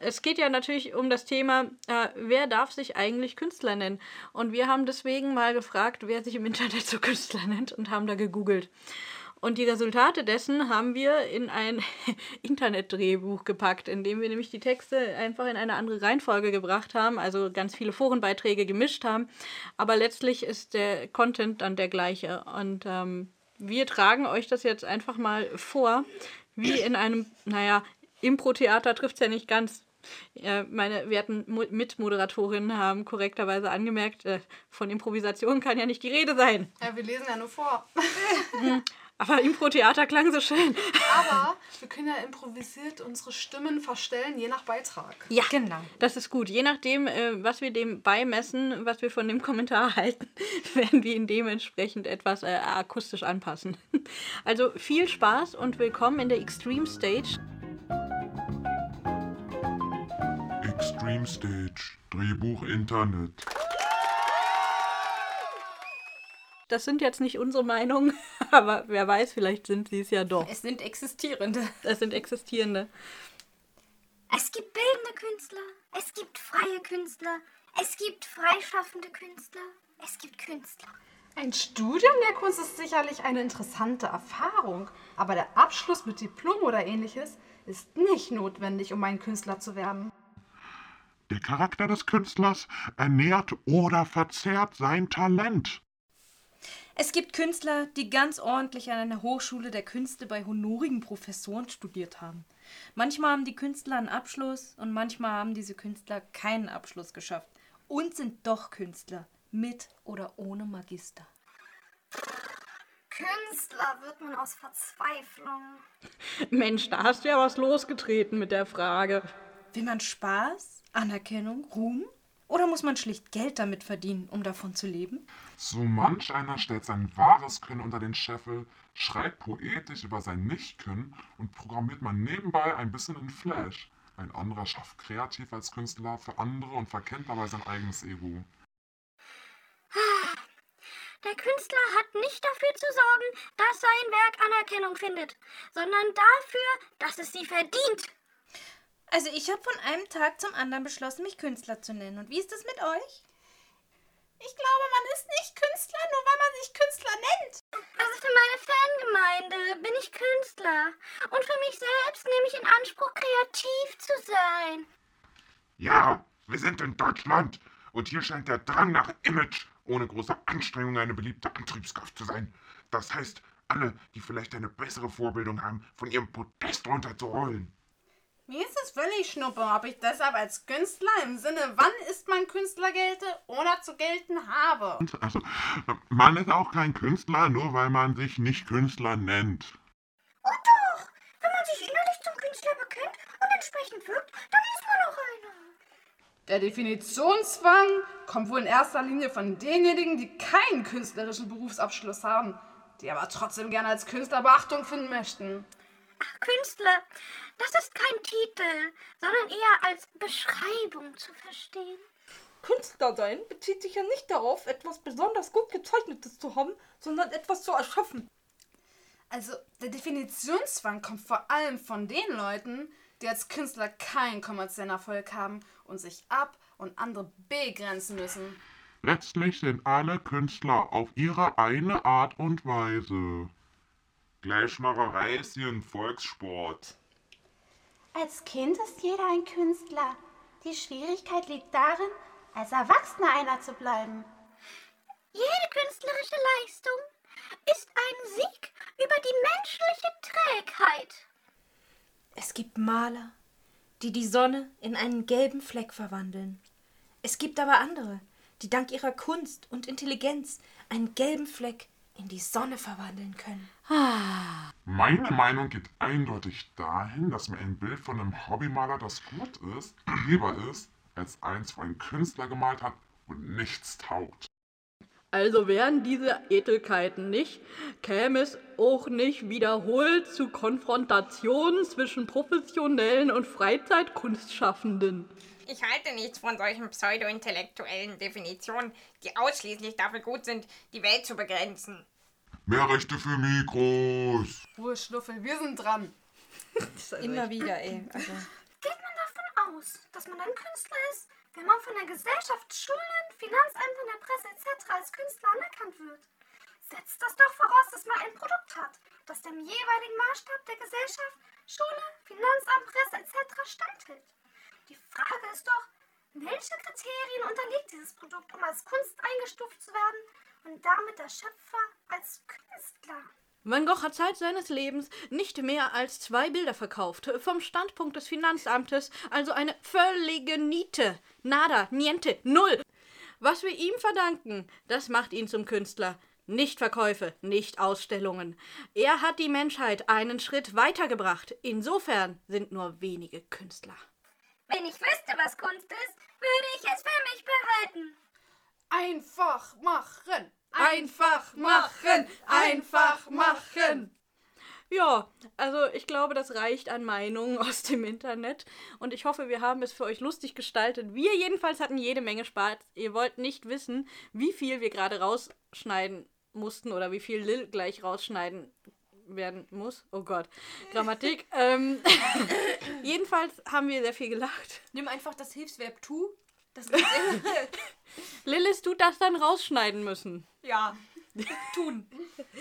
S1: Es geht ja natürlich um das Thema, äh, wer darf sich eigentlich Künstler nennen? Und wir haben deswegen mal gefragt, wer sich im Internet so Künstler nennt und haben da gegoogelt. Und die Resultate dessen haben wir in ein Internetdrehbuch gepackt, in dem wir nämlich die Texte einfach in eine andere Reihenfolge gebracht haben, also ganz viele Forenbeiträge gemischt haben. Aber letztlich ist der Content dann der gleiche. Und ähm, wir tragen euch das jetzt einfach mal vor, wie in einem, naja, Impro-Theater trifft es ja nicht ganz. Meine werten Mo- Mitmoderatorinnen haben korrekterweise angemerkt, äh, von Improvisation kann ja nicht die Rede sein.
S2: Ja, wir lesen ja nur vor.
S1: Aber Impro-Theater klang so schön.
S2: Aber wir können ja improvisiert unsere Stimmen verstellen, je nach Beitrag.
S1: Ja,
S4: Genau.
S1: Das ist gut. Je nachdem, äh, was wir dem beimessen, was wir von dem Kommentar halten, werden wir ihn dementsprechend etwas äh, akustisch anpassen. Also viel Spaß und willkommen in der Extreme Stage.
S3: Extreme Stage, Drehbuch Internet.
S1: Das sind jetzt nicht unsere Meinungen, aber wer weiß, vielleicht sind sie es ja doch.
S4: Es sind existierende.
S1: Das sind existierende.
S5: Es gibt bildende Künstler, es gibt freie Künstler, es gibt freischaffende Künstler, es gibt Künstler.
S2: Ein Studium der Kunst ist sicherlich eine interessante Erfahrung, aber der Abschluss mit Diplom oder ähnliches ist nicht notwendig, um ein Künstler zu werden.
S3: Der Charakter des Künstlers ernährt oder verzerrt sein Talent.
S4: Es gibt Künstler, die ganz ordentlich an einer Hochschule der Künste bei honorigen Professoren studiert haben. Manchmal haben die Künstler einen Abschluss und manchmal haben diese Künstler keinen Abschluss geschafft und sind doch Künstler, mit oder ohne Magister.
S5: Künstler wird man aus Verzweiflung.
S1: Mensch, da hast du ja was losgetreten mit der Frage.
S4: Will man Spaß, Anerkennung, Ruhm? Oder muss man schlicht Geld damit verdienen, um davon zu leben?
S3: So manch einer stellt sein wahres Können unter den Scheffel, schreibt poetisch über sein Nichtkönnen und programmiert man nebenbei ein bisschen in Flash. Ein anderer schafft kreativ als Künstler für andere und verkennt dabei sein eigenes Ego.
S5: Der Künstler hat nicht dafür zu sorgen, dass sein Werk Anerkennung findet, sondern dafür, dass es sie verdient.
S4: Also ich habe von einem Tag zum anderen beschlossen, mich Künstler zu nennen. Und wie ist das mit euch?
S2: Ich glaube, man ist nicht Künstler, nur weil man sich Künstler nennt.
S5: Also für meine Fangemeinde bin ich Künstler. Und für mich selbst nehme ich in Anspruch, kreativ zu sein.
S3: Ja, wir sind in Deutschland und hier scheint der Drang nach Image ohne große Anstrengung eine beliebte Antriebskraft zu sein. Das heißt, alle, die vielleicht eine bessere Vorbildung haben, von ihrem Podest runterzurollen.
S2: Mir ist es völlig schnuppe, ob ich deshalb als Künstler im Sinne, wann ist man Künstler gelte oder zu gelten habe.
S3: Also, man ist auch kein Künstler, nur weil man sich nicht Künstler nennt.
S5: Und doch, wenn man sich innerlich zum Künstler bekennt und entsprechend wirkt, dann ist man auch einer.
S2: Der Definitionszwang kommt wohl in erster Linie von denjenigen, die keinen künstlerischen Berufsabschluss haben, die aber trotzdem gerne als Künstler Beachtung finden möchten.
S5: Ach, Künstler, das ist kein Titel, sondern eher als Beschreibung zu verstehen.
S4: Künstler sein bezieht sich ja nicht darauf, etwas besonders gut gezeichnetes zu haben, sondern etwas zu erschaffen.
S2: Also, der Definitionszwang kommt vor allem von den Leuten, die als Künstler keinen kommerziellen Erfolg haben und sich ab und andere begrenzen müssen.
S3: Letztlich sind alle Künstler auf ihre eine Art und Weise. Gleichmacherei ist hier ein Volkssport.
S6: Als Kind ist jeder ein Künstler. Die Schwierigkeit liegt darin, als Erwachsener einer zu bleiben.
S5: Jede künstlerische Leistung ist ein Sieg über die menschliche Trägheit.
S7: Es gibt Maler, die die Sonne in einen gelben Fleck verwandeln. Es gibt aber andere, die dank ihrer Kunst und Intelligenz einen gelben Fleck in die Sonne verwandeln können.
S3: Meine Meinung geht eindeutig dahin, dass mir ein Bild von einem Hobbymaler, das gut ist, lieber ist, als eins, wo ein Künstler gemalt hat und nichts taugt.
S1: Also wären diese Edelkeiten nicht, käme es auch nicht wiederholt zu Konfrontationen zwischen professionellen und Freizeitkunstschaffenden.
S8: Ich halte nichts von solchen pseudo-intellektuellen Definitionen, die ausschließlich dafür gut sind, die Welt zu begrenzen.
S3: Mehr Rechte für Mikros.
S2: Ruhe, Schnuffel, wir sind dran.
S4: Immer wieder, ey. Also,
S5: Geht man davon aus, dass man ein Künstler ist, wenn man von der Gesellschaft, Schulen, Finanzämtern, der Presse etc. als Künstler anerkannt wird? Setzt das doch voraus, dass man ein Produkt hat, das dem jeweiligen Maßstab der Gesellschaft, Schule, Finanzamt, Presse etc. standhält. Die Frage ist doch, welche Kriterien unterliegt dieses Produkt, um als Kunst eingestuft zu werden und damit der Schöpfer als Künstler?
S1: Van Gogh hat Zeit seines Lebens nicht mehr als zwei Bilder verkauft. Vom Standpunkt des Finanzamtes also eine völlige Niete. Nada, niente, null. Was wir ihm verdanken, das macht ihn zum Künstler. Nicht Verkäufe, nicht Ausstellungen. Er hat die Menschheit einen Schritt weitergebracht. Insofern sind nur wenige Künstler.
S5: Wenn ich wüsste, was Kunst ist, würde ich es für mich behalten.
S2: Einfach machen! Einfach machen! Einfach machen!
S1: Ja, also ich glaube, das reicht an Meinungen aus dem Internet. Und ich hoffe, wir haben es für euch lustig gestaltet. Wir jedenfalls hatten jede Menge Spaß. Ihr wollt nicht wissen, wie viel wir gerade rausschneiden mussten oder wie viel Lil gleich rausschneiden werden muss. Oh Gott, Grammatik. ähm, jedenfalls haben wir sehr viel gelacht.
S4: nimm einfach das Hilfsverb tu. Das
S1: Lillis tut das dann rausschneiden müssen.
S4: ja, tun.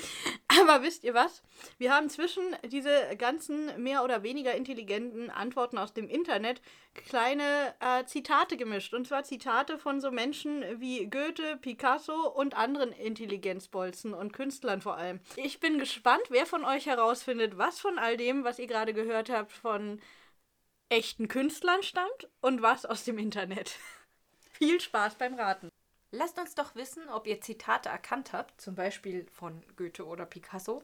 S1: Aber wisst ihr was? Wir haben zwischen diese ganzen mehr oder weniger intelligenten Antworten aus dem Internet kleine äh, Zitate gemischt. Und zwar Zitate von so Menschen wie Goethe, Picasso und anderen Intelligenzbolzen und Künstlern vor allem. Ich bin gespannt, wer von euch herausfindet, was von all dem, was ihr gerade gehört habt, von echten Künstlern stammt und was aus dem Internet. Viel Spaß beim Raten.
S4: Lasst uns doch wissen, ob ihr Zitate erkannt habt, zum Beispiel von Goethe oder Picasso.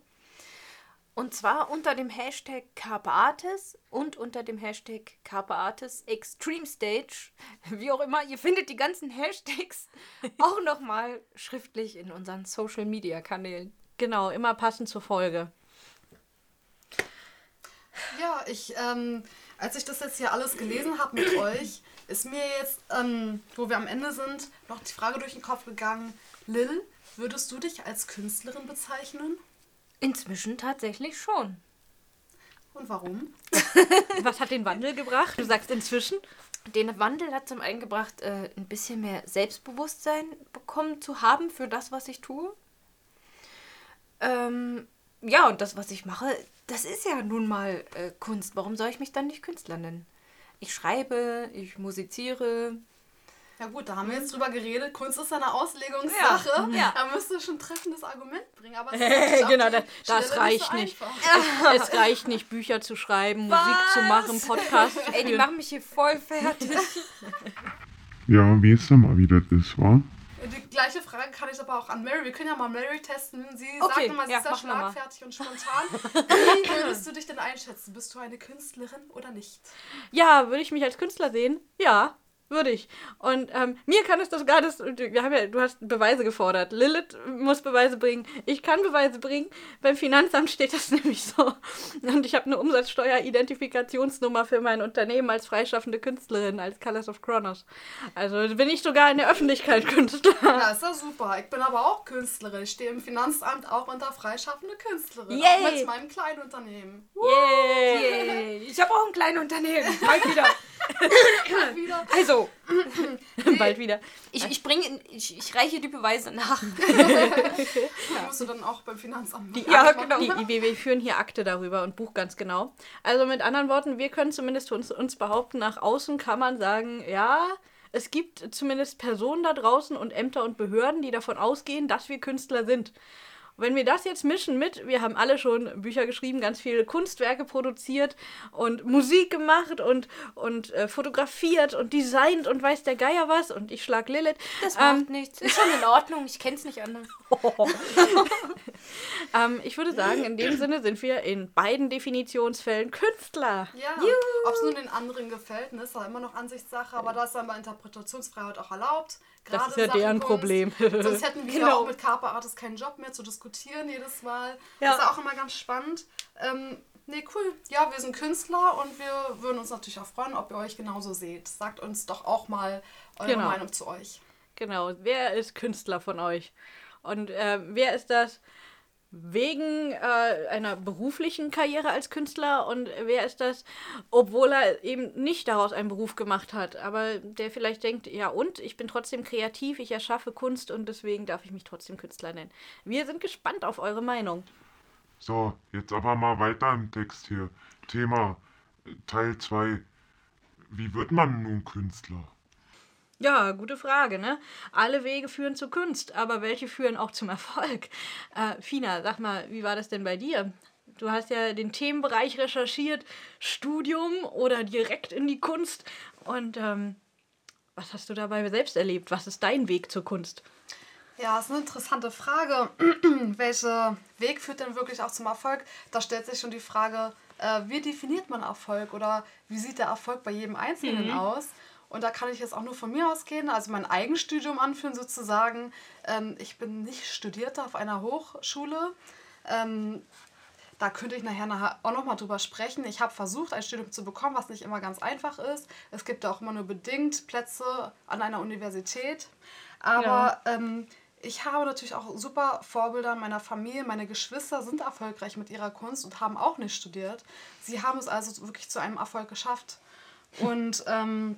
S4: Und zwar unter dem Hashtag Carpe Artis und unter dem Hashtag Carpe Artis Extreme Stage. Wie auch immer, ihr findet die ganzen Hashtags auch nochmal schriftlich in unseren Social Media Kanälen.
S1: Genau, immer passend zur Folge.
S2: Ja, ich, ähm, als ich das jetzt hier alles gelesen habe mit euch, ist mir jetzt, ähm, wo wir am Ende sind, noch die Frage durch den Kopf gegangen. Lil, würdest du dich als Künstlerin bezeichnen?
S4: Inzwischen tatsächlich schon.
S2: Und warum?
S1: Was hat den Wandel gebracht? Du sagst inzwischen.
S4: Den Wandel hat zum einen gebracht, äh, ein bisschen mehr Selbstbewusstsein bekommen zu haben für das, was ich tue. Ähm, ja, und das, was ich mache, das ist ja nun mal äh, Kunst. Warum soll ich mich dann nicht Künstler nennen? Ich schreibe, ich musiziere.
S2: Ja gut, da haben wir jetzt drüber geredet. Kunst ist eine Auslegungssache.
S4: Ja, ja.
S2: Da müsst ihr schon ein treffendes Argument bringen. Aber ist
S1: genau, das- das reicht nicht.
S2: einfach.
S1: Es reicht nicht, Bücher zu schreiben, Musik zu machen, Podcasts zu
S4: Ey, die machen mich hier voll fertig.
S3: Ja, wie es denn mal wieder das war?
S2: Die gleiche Frage kann ich aber auch an Mary. Wir können ja mal Mary testen. Sie
S4: Okay,
S2: sagt immer, sie
S4: ja,
S2: ist
S4: mal.
S2: schlagfertig und spontan. Wie würdest du dich denn einschätzen? Bist du eine Künstlerin oder nicht?
S1: Ja, würde ich mich als Künstler sehen? Ja. Würde ich. Und ähm, mir kann es das gar nicht. Wir haben ja, du hast Beweise gefordert. Lilith muss Beweise bringen. Ich kann Beweise bringen. Beim Finanzamt steht das nämlich so. Und ich habe eine Umsatzsteuer-Identifikationsnummer für mein Unternehmen als freischaffende Künstlerin, als Colors of Kronos. Also bin ich sogar in der Öffentlichkeit Künstler.
S2: Ja, ist ja super. Ich bin aber auch Künstlerin. Ich stehe im Finanzamt auch unter freischaffende Künstlerin.
S4: Yay.
S2: Auch mit meinem kleinen Unternehmen.
S4: Yay. Ich habe auch ein kleines Unternehmen. Bald wieder.
S2: Wieder.
S4: Also,
S1: Bald wieder.
S4: ich, ich bringe, ich, ich reiche die Beweise nach.
S2: Die musst du dann auch beim Finanzamt machen.
S4: Ja, genau.
S1: Die, wir, wir führen hier Akte darüber und Buch ganz genau. Also mit anderen Worten, wir können zumindest uns, uns behaupten, nach außen kann man sagen, ja, es gibt zumindest Personen da draußen und Ämter und Behörden, die davon ausgehen, dass wir Künstler sind. Wenn wir das jetzt mischen mit, wir haben alle schon Bücher geschrieben, ganz viele Kunstwerke produziert und Musik gemacht und, und äh, fotografiert und designt und weiß der Geier was und ich schlag Lilith.
S4: Das
S1: Ähm,
S4: macht nichts. Ist schon in Ordnung. Ich kenn's nicht anders.
S1: ähm, ich würde sagen, in dem Sinne sind wir in beiden Definitionsfällen Künstler.
S2: Ja, ob es nun den anderen gefällt, ne, ist ja immer noch Ansichtssache, aber da ist dann bei Interpretationsfreiheit auch erlaubt.
S1: Das
S2: Gerade
S1: ist ja deren
S2: Kunst.
S1: Problem.
S2: Sonst hätten wir ja
S4: Genau.
S2: auch mit Carpe Artis keinen Job mehr zu diskutieren jedes Mal.
S1: Ja.
S2: Das ist auch immer ganz spannend. Ähm, nee, cool. Ja, wir sind Künstler und wir würden uns natürlich auch freuen, ob ihr euch genauso seht. Sagt uns doch auch mal eure
S1: Genau.
S2: Meinung zu euch.
S1: Genau, wer ist Künstler von euch? Und äh, wer ist das wegen äh, einer beruflichen Karriere als Künstler und wer ist das, obwohl er eben nicht daraus einen Beruf gemacht hat, aber der vielleicht denkt, ja und, ich bin trotzdem kreativ, ich erschaffe Kunst und deswegen darf ich mich trotzdem Künstler nennen. Wir sind gespannt auf eure Meinung.
S3: So, jetzt aber mal weiter im Text hier. Thema Teil 2. Wie wird man nun Künstler?
S1: Ja, gute Frage, ne? Alle Wege führen zur Kunst, aber welche führen auch zum Erfolg? Äh, Fina, sag mal, wie war das denn bei dir? Du hast ja den Themenbereich recherchiert, Studium oder direkt in die Kunst. Und ähm, was hast du dabei selbst erlebt? Was ist dein Weg zur Kunst?
S2: Ja, ist eine interessante Frage. Welcher Weg führt denn wirklich auch zum Erfolg? Da stellt sich schon die Frage, äh, wie definiert man Erfolg oder wie sieht der Erfolg bei jedem Einzelnen aus? Und da kann ich jetzt auch nur von mir ausgehen, also mein Eigenstudium anführen sozusagen. Ähm, ich bin nicht Studierte auf einer Hochschule. Ähm, da könnte ich nachher, auch nochmal drüber sprechen. Ich habe versucht, ein Studium zu bekommen, was nicht immer ganz einfach ist. Es gibt ja auch immer nur bedingt Plätze an einer Universität. Aber ähm, ich habe natürlich auch super Vorbilder in meiner Familie. Meine Geschwister sind erfolgreich mit ihrer Kunst und haben auch nicht studiert. Sie haben es also wirklich zu einem Erfolg geschafft. Und ähm,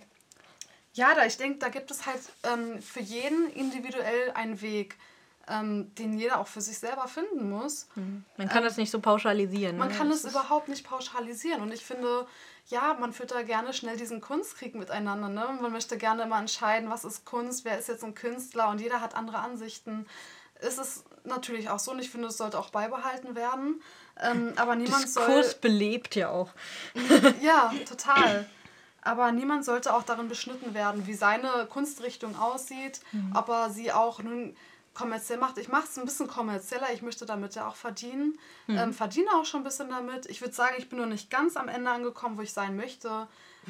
S2: ja, da ich denke, da gibt es halt ähm, für jeden individuell einen Weg, ähm, den jeder auch für sich selber finden muss.
S1: Man kann das nicht so pauschalisieren.
S2: Man
S1: ne?
S2: kann
S1: Das
S2: es überhaupt nicht pauschalisieren. Und ich finde, ja, man führt da gerne schnell diesen Kunstkrieg miteinander. Ne? Man möchte gerne immer entscheiden, was ist Kunst, wer ist jetzt ein Künstler und jeder hat andere Ansichten. Ist es natürlich auch so und ich finde, es sollte auch beibehalten werden. Ähm, aber niemand soll.
S1: Diskurs belebt ja auch.
S2: Ja, total. Aber niemand sollte auch darin beschnitten werden, wie seine Kunstrichtung aussieht, ob er sie auch nun kommerziell macht. Ich mache es ein bisschen kommerzieller, ich möchte damit ja auch verdienen. Ähm, verdiene auch schon ein bisschen damit. Ich würde sagen, ich bin noch nicht ganz am Ende angekommen, wo ich sein möchte.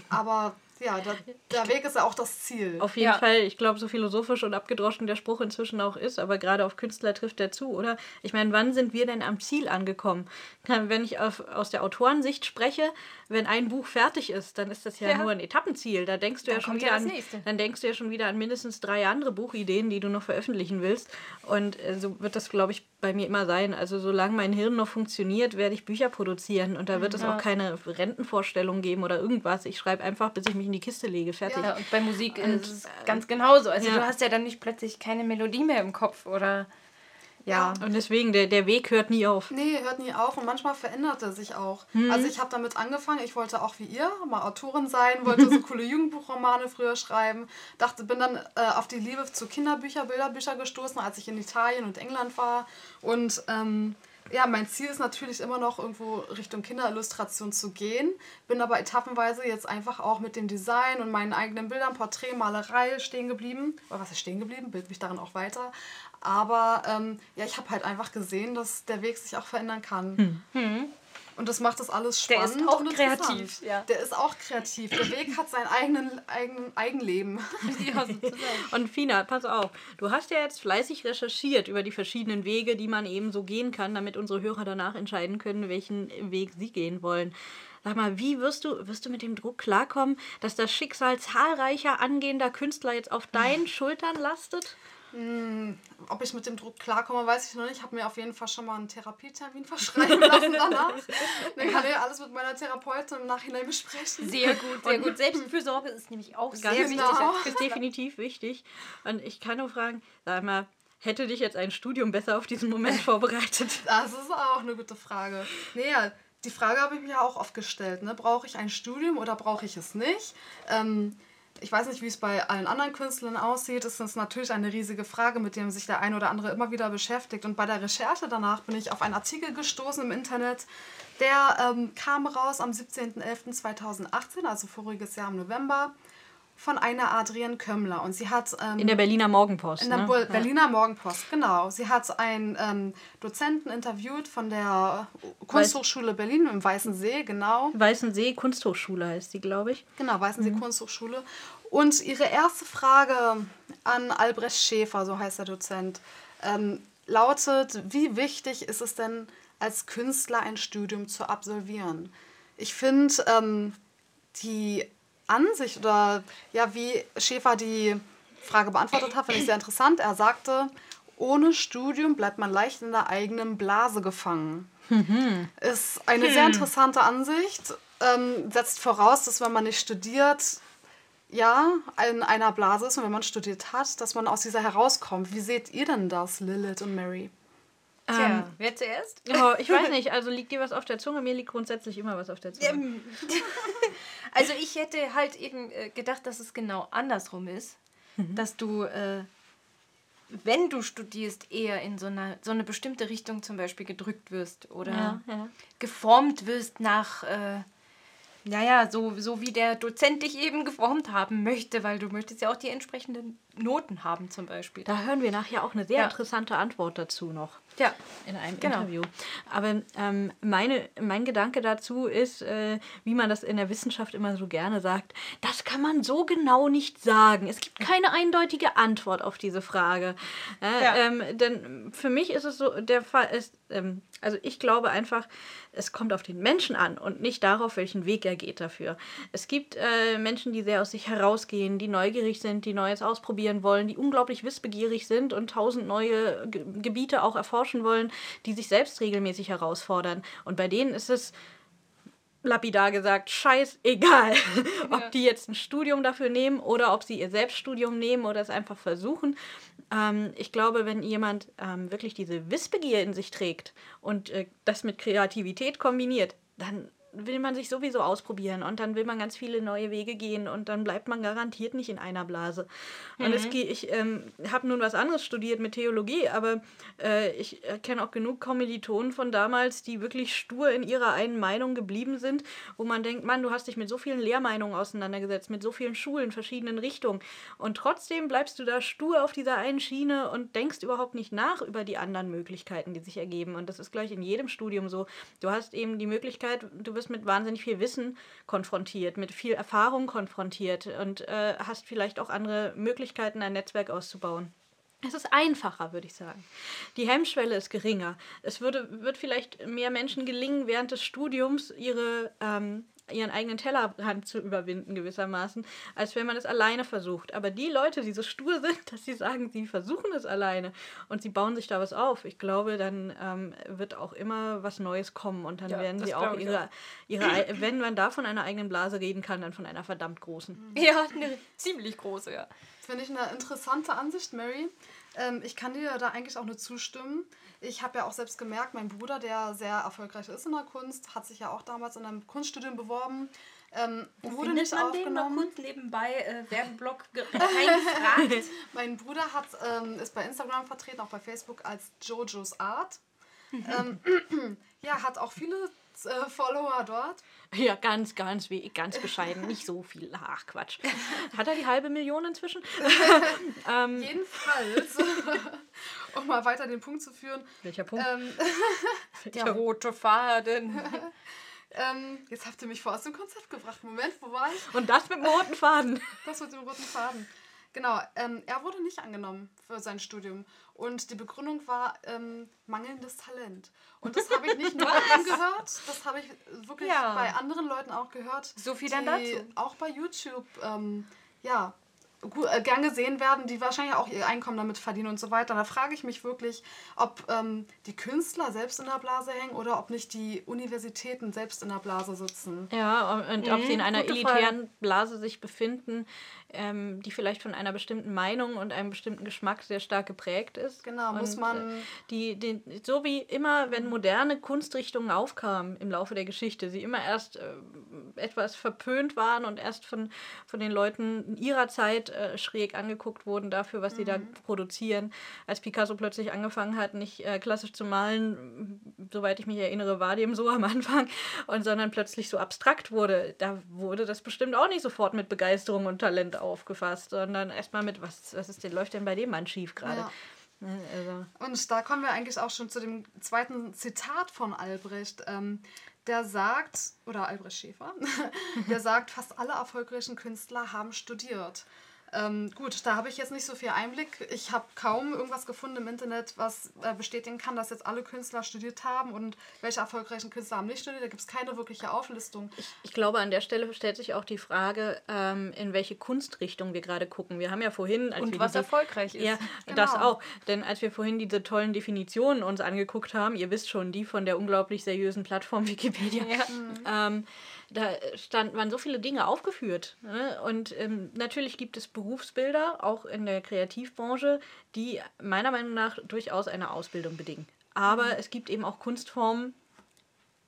S2: Aber ja, der, der Weg ist ja auch das Ziel.
S1: Auf jeden
S4: Ja.
S1: Fall, ich glaube, so philosophisch und abgedroschen der Spruch inzwischen auch ist, aber gerade auf Künstler trifft er zu, oder? Ich meine, wann sind wir denn am Ziel angekommen? Wenn ich auf, aus der Autorensicht spreche, wenn ein Buch fertig ist, dann ist das ja,
S4: Ja.
S1: nur ein Etappenziel. Da denkst du
S4: Dann
S1: ja schon wieder an, dann denkst du ja schon wieder an mindestens drei andere Buchideen, die du noch veröffentlichen willst. Und äh, so wird das, glaube ich, bei mir immer sein. Also solange mein Hirn noch funktioniert, werde ich Bücher produzieren und da wird es auch keine Rentenvorstellung geben oder irgendwas. Ich schreibe einfach, bis ich mich in die Kiste lege. Fertig.
S4: Ja, und bei Musik ist es ganz genauso. Also
S1: ja.
S4: du hast ja dann nicht plötzlich keine Melodie mehr im Kopf oder ja.
S1: Und deswegen, der, der Weg hört nie auf.
S2: Nee, hört nie auf und manchmal verändert er sich auch. Also ich habe damit angefangen, ich wollte auch wie ihr mal Autorin sein, wollte so coole Jugendbuchromane früher schreiben, dachte, bin dann äh, auf die Liebe zu Kinderbücher, Bilderbücher gestoßen, als ich in Italien und England war und ähm, ja, mein Ziel ist natürlich immer noch irgendwo Richtung Kinderillustration zu gehen, bin aber etappenweise jetzt einfach auch mit dem Design und meinen eigenen Bildern, Porträt, Malerei stehen geblieben. Oder was ist stehen geblieben? Bild mich darin auch weiter. Aber ähm, ja, ich habe halt einfach gesehen, dass der Weg sich auch verändern kann. Und Und das macht das alles
S4: Der
S2: spannend.
S4: ist auch kreativ, ja.
S2: Der ist auch kreativ. Der Weg hat sein eigenen, eigen, Eigenleben.
S1: Und Fina, pass auf, du hast ja jetzt fleißig recherchiert über die verschiedenen Wege, die man eben so gehen kann, damit unsere Hörer danach entscheiden können, welchen Weg sie gehen wollen. Sag mal, wie wirst du, wirst du mit dem Druck klarkommen, dass das Schicksal zahlreicher angehender Künstler jetzt auf deinen Schultern lastet?
S2: Ob ich mit dem Druck klarkomme, weiß ich noch nicht. Ich habe mir auf jeden Fall schon mal einen Therapietermin verschreiben lassen danach. Dann kann ich alles mit meiner Therapeutin im Nachhinein besprechen.
S4: Sehr gut, sehr gut. Selbstfürsorge ist nämlich auch sehr wichtig.
S2: genau.
S1: Ist definitiv wichtig. Und ich kann nur fragen, sag mal, hätte dich jetzt ein Studium besser auf diesen Moment vorbereitet?
S2: Das ist auch eine gute Frage. Nee, ja, die Frage habe ich mir auch oft gestellt. Ne? Brauche ich ein Studium oder brauche ich es nicht? Ähm, ich weiß nicht, wie es bei allen anderen Künstlern aussieht. Es ist natürlich eine riesige Frage, mit der sich der ein oder andere immer wieder beschäftigt. Und bei der Recherche danach bin ich auf einen Artikel gestoßen im Internet, der ähm, kam raus am 17.11.2018, also voriges Jahr im November, von einer Adrienne Kömmler. Und sie hat ähm,
S1: In der Berliner Morgenpost.
S2: in der
S1: ne?
S2: Bol- Berliner Morgenpost, genau. Sie hat einen ähm, Dozenten interviewt von der Kunsthochschule Berlin im Weißen See, genau.
S1: Weißensee Kunsthochschule heißt die, glaube ich.
S2: Genau, Weißen See Kunsthochschule. Und ihre erste Frage an Albrecht Schäfer, so heißt der Dozent, ähm, lautet, wie wichtig ist es denn als Künstler ein Studium zu absolvieren? Ich finde ähm, die Ansicht oder ja, wie Schäfer die Frage beantwortet hat, finde ich sehr interessant. Er sagte, ohne Studium bleibt man leicht in der eigenen Blase gefangen. Ist eine sehr interessante Ansicht. Ähm, setzt voraus, dass wenn man nicht studiert, ja, in einer Blase ist und wenn man studiert hat, dass man aus dieser herauskommt. Wie seht ihr denn das, Lilith und Mary?
S4: Tja, wer zuerst?
S1: Oh, ich weiß nicht, also liegt dir was auf der Zunge? Mir liegt grundsätzlich immer was auf der Zunge.
S4: Ähm, also ich hätte halt eben äh, gedacht, dass es genau andersrum ist. Dass du, äh, wenn du studierst, eher in so eine, so eine bestimmte Richtung zum Beispiel gedrückt wirst oder
S1: Ja, ja.
S4: geformt wirst nach, äh, naja, so, so wie der Dozent dich eben geformt haben möchte, weil du möchtest ja auch die entsprechenden Noten haben zum Beispiel.
S1: Da hören wir nachher auch eine sehr
S4: Ja.
S1: interessante Antwort dazu noch.
S4: Ja,
S1: in einem
S4: Genau.
S1: Interview. Aber ähm, meine, mein Gedanke dazu ist, äh, wie man das in der Wissenschaft immer so gerne sagt, das kann man so genau nicht sagen. Es gibt keine eindeutige Antwort auf diese Frage. Äh,
S4: Ja.
S1: ähm, denn für mich ist es so, der Fall ist, ähm, also ich glaube einfach, es kommt auf den Menschen an und nicht darauf, welchen Weg er geht dafür. Es gibt äh, Menschen, die sehr aus sich herausgehen, die neugierig sind, die Neues ausprobieren wollen, die unglaublich wissbegierig sind und tausend neue Ge Gebiete auch erforschen wollen, die sich selbst regelmäßig herausfordern. Und bei denen ist es lapidar gesagt, scheißegal, ob die jetzt ein Studium dafür nehmen oder ob sie ihr Selbststudium nehmen oder es einfach versuchen. Ähm, ich glaube, wenn jemand ähm, wirklich diese Wissbegier in sich trägt und äh, das mit Kreativität kombiniert, dann will man sich sowieso ausprobieren und dann will man ganz viele neue Wege gehen und dann bleibt man garantiert nicht in einer Blase. Und es, ge- ich ähm, habe nun was anderes studiert mit Theologie, aber äh, ich kenne auch genug Kommilitonen von damals, die wirklich stur in ihrer einen Meinung geblieben sind, wo man denkt, Mann, du hast dich mit so vielen Lehrmeinungen auseinandergesetzt, mit so vielen Schulen, verschiedenen Richtungen und trotzdem bleibst du da stur auf dieser einen Schiene und denkst überhaupt nicht nach über die anderen Möglichkeiten, die sich ergeben. Und das ist gleich in jedem Studium so. Du hast eben die Möglichkeit, du wirst mit wahnsinnig viel Wissen konfrontiert, mit viel Erfahrung konfrontiert und äh, hast vielleicht auch andere Möglichkeiten, ein Netzwerk auszubauen. Es ist einfacher, würde ich sagen. Die Hemmschwelle ist geringer. Es würde, wird vielleicht mehr Menschen gelingen, während des Studiums ihre, ähm, ihren eigenen Tellerrand zu überwinden, gewissermaßen, als wenn man es alleine versucht. Aber die Leute, die so stur sind, dass sie sagen, sie versuchen es alleine und sie bauen sich da was auf, ich glaube, dann ähm, wird auch immer was Neues kommen und dann
S4: Ja,
S1: werden
S4: das
S1: sie auch ihre, ihre, wenn man da von einer eigenen Blase reden kann, dann von einer verdammt großen.
S4: ja, eine ziemlich große, ja.
S2: Finde ich eine interessante Ansicht, Mary. Ähm, ich kann dir da eigentlich auch nur zustimmen. Ich habe ja auch selbst gemerkt, mein Bruder, der sehr erfolgreich ist in der Kunst, hat sich ja auch damals in einem Kunststudium beworben, ähm, wurde nicht aufgenommen.
S4: kurz nebenbei äh, Werbeblock ge- reingefragt?
S2: Mein Bruder hat, ähm, ist bei Instagram vertreten, auch bei Facebook als Jojo's Art. ähm, ja, hat auch viele äh, Follower dort.
S1: Ja, ganz, ganz, ganz bescheiden. Nicht so viel. Ach, Quatsch. Hat er die halbe Million inzwischen? ähm,
S2: Jedenfalls, um mal weiter den Punkt zu führen.
S1: welcher Punkt?
S2: Ähm,
S4: Der rote Faden.
S2: ähm, jetzt habt ihr mich vor aus dem Konzept gebracht. Moment, wo war ich?
S1: Und das mit dem roten Faden.
S2: Das mit dem roten Faden. Genau, ähm, er wurde nicht angenommen für sein Studium. Und die Begründung war ähm, mangelndes Talent. Und das habe ich nicht nur bei ihm gehört, das habe ich wirklich
S4: Ja.
S2: bei anderen Leuten auch gehört.
S4: So viel
S2: die
S4: dann dazu.
S2: Auch bei YouTube, ähm, ja, gu- äh, gern gesehen werden, die wahrscheinlich auch ihr Einkommen damit verdienen und so weiter. Da frage ich mich wirklich, ob ähm, die Künstler selbst in der Blase hängen oder ob nicht die Universitäten selbst in der Blase sitzen.
S1: Ja, und ob sie in einer
S4: gute
S1: elitären Blase sich befinden, ähm, die vielleicht von einer bestimmten Meinung und einem bestimmten Geschmack sehr stark geprägt ist.
S2: Genau, muss
S1: Und,
S2: man-
S1: äh, Die, die, so wie immer, wenn moderne Kunstrichtungen aufkamen im Laufe der Geschichte, sie immer erst äh, etwas verpönt waren und erst von, von den Leuten ihrer Zeit äh, schräg angeguckt wurden dafür, was sie da produzieren. Als Picasso plötzlich angefangen hat, nicht äh, klassisch zu malen, soweit ich mich erinnere, war dem so am Anfang, und sondern plötzlich so abstrakt wurde, da wurde das bestimmt auch nicht sofort mit Begeisterung und Talent aufgefasst, sondern erstmal mit, was, was ist denn, läuft denn bei dem Mann schief gerade?
S2: Ja.
S1: Ne, Also.
S2: Und da kommen wir eigentlich auch schon zu dem zweiten Zitat von Albrecht. Ähm, der sagt, oder Albrecht Schäfer, der sagt, fast alle erfolgreichen Künstler haben studiert. Ähm, gut, da habe ich jetzt nicht so viel Einblick. Ich habe kaum irgendwas gefunden im Internet, was äh, bestätigen kann, dass jetzt alle Künstler studiert haben und welche erfolgreichen Künstler haben nicht studiert. Da gibt es keine wirkliche Auflistung.
S1: Ich glaube, an der Stelle stellt sich auch die Frage, ähm, in welche Kunstrichtung wir gerade gucken. Wir haben ja vorhin,
S4: Und was
S1: diese,
S4: erfolgreich ist.
S1: Ja, das
S2: Genau.
S1: auch. Denn als wir vorhin diese tollen Definitionen uns angeguckt haben, ihr wisst schon, die von der unglaublich seriösen Plattform Wikipedia, ähm, da stand, waren so viele Dinge aufgeführt. Ne? Und ähm, natürlich gibt es Berufsbilder, auch in der Kreativbranche, die meiner Meinung nach durchaus eine Ausbildung bedingen. Aber es gibt eben auch Kunstformen,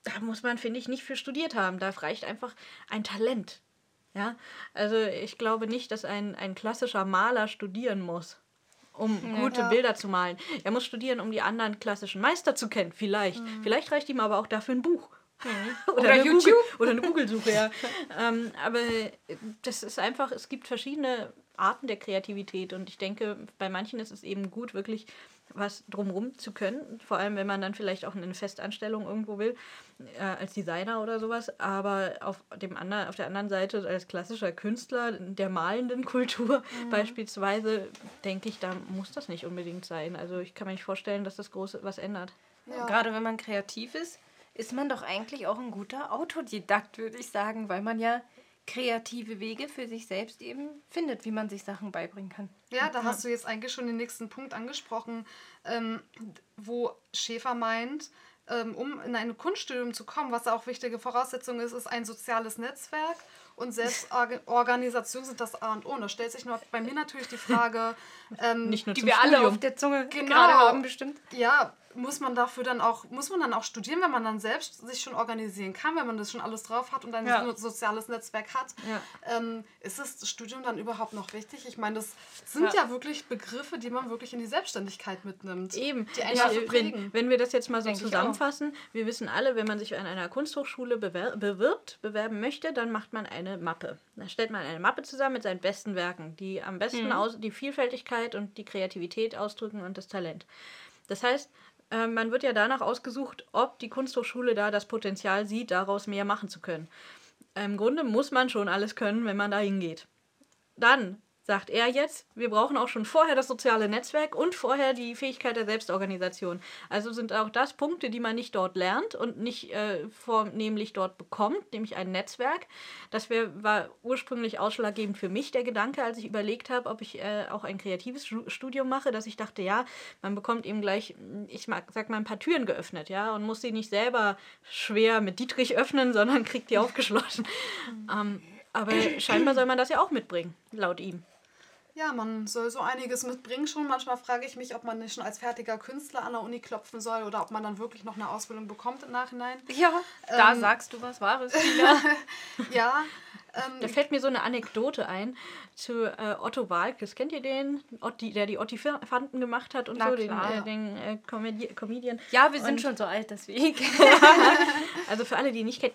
S1: da muss man, finde ich, nicht für studiert haben. Da reicht einfach ein Talent. Ja, also ich glaube nicht, dass ein, ein klassischer Maler studieren muss, um gute
S2: Ja.
S1: Bilder zu malen. Er muss studieren, um die anderen klassischen Meister zu kennen. Vielleicht. Vielleicht reicht ihm aber auch dafür ein Buch. Oder,
S4: Oder
S1: eine
S4: YouTube.
S1: Google, oder eine Google-Suche, ja. ähm, aber das ist einfach, es gibt verschiedene Arten der Kreativität und ich denke, bei manchen ist es eben gut, wirklich was drumrum zu können. Vor allem, wenn man dann vielleicht auch eine Festanstellung irgendwo will, äh, als Designer oder sowas. Aber auf, dem anderen, auf der anderen Seite, als klassischer Künstler der malenden Kultur beispielsweise, denke ich, da muss das nicht unbedingt sein. Also ich kann mir nicht vorstellen, dass das groß was ändert.
S2: Ja.
S4: Gerade wenn man kreativ ist, ist man doch eigentlich auch ein guter Autodidakt, würde ich sagen, weil man ja kreative Wege für sich selbst eben findet, wie man sich Sachen beibringen kann.
S2: Ja, da hast du jetzt eigentlich schon den nächsten Punkt angesprochen, ähm, wo Schäfer meint, ähm, um in ein Kunststudium zu kommen, was auch wichtige Voraussetzung ist, ist ein soziales Netzwerk und Selbstorganisation sind das A und O. Und da stellt sich nur bei mir natürlich die Frage, ähm,
S1: Nicht nur
S4: Die wir alle
S1: Studium.
S4: auf der Zunge
S2: Genau.
S4: gerade haben, bestimmt.
S2: ja, muss man dafür dann auch, muss man dann auch studieren, wenn man dann selbst sich schon organisieren kann, wenn man das schon alles drauf hat und ein
S4: Ja.
S2: so- soziales Netzwerk hat.
S1: Ja.
S2: Ähm, ist das Studium dann überhaupt noch wichtig? Ich meine, das sind ja. wirklich Begriffe, die man wirklich in die Selbstständigkeit mitnimmt.
S1: Eben.
S2: Die einen
S1: Ja, wenn, wenn wir das jetzt mal so
S4: Denke ich
S1: zusammenfassen, wir wissen alle, wenn man sich an einer Kunsthochschule bewer bewirbt, bewerben möchte, dann macht man eine Mappe. Da stellt man eine Mappe zusammen mit seinen besten Werken, die am besten aus, die Vielfältigkeit und die Kreativität ausdrücken und das Talent. Das heißt, äh, man wird ja danach ausgesucht, ob die Kunsthochschule da das Potenzial sieht, daraus mehr machen zu können. Im Grunde muss man schon alles können, wenn man da hingeht. Dann sagt er jetzt, wir brauchen auch schon vorher das soziale Netzwerk und vorher die Fähigkeit der Selbstorganisation. Also sind auch das Punkte, die man nicht dort lernt und nicht äh, vornehmlich dort bekommt, nämlich ein Netzwerk. Das wär, war ursprünglich ausschlaggebend für mich der Gedanke, als ich überlegt habe, ob ich äh, auch ein kreatives Stu- Studium mache, dass ich dachte, ja, man bekommt eben gleich, ich mag, sag mal, ein paar Türen geöffnet, ja, und muss sie nicht selber schwer mit Dietrich öffnen, sondern kriegt die aufgeschlossen. ähm, aber scheinbar soll man das ja auch mitbringen, laut ihm.
S2: Ja, man soll so einiges mitbringen schon. Manchmal frage ich mich, ob man nicht schon als fertiger Künstler an der Uni klopfen soll oder ob man dann wirklich noch eine Ausbildung bekommt im Nachhinein.
S4: Ja, da
S2: Ähm,
S4: sagst du was Wahres.
S2: Ja, Ähm,
S1: Da fällt mir so eine Anekdote ein zu äh, Otto Walkes. Kennt ihr den? Otti, der die Ottifanten gemacht hat und
S4: Na
S1: so,
S4: klar.
S1: den, äh, den äh, Comedi Comedian.
S4: Ja, wir sind
S1: Und-
S4: schon so alt, deswegen.
S1: Also für alle, die ihn nicht kennen.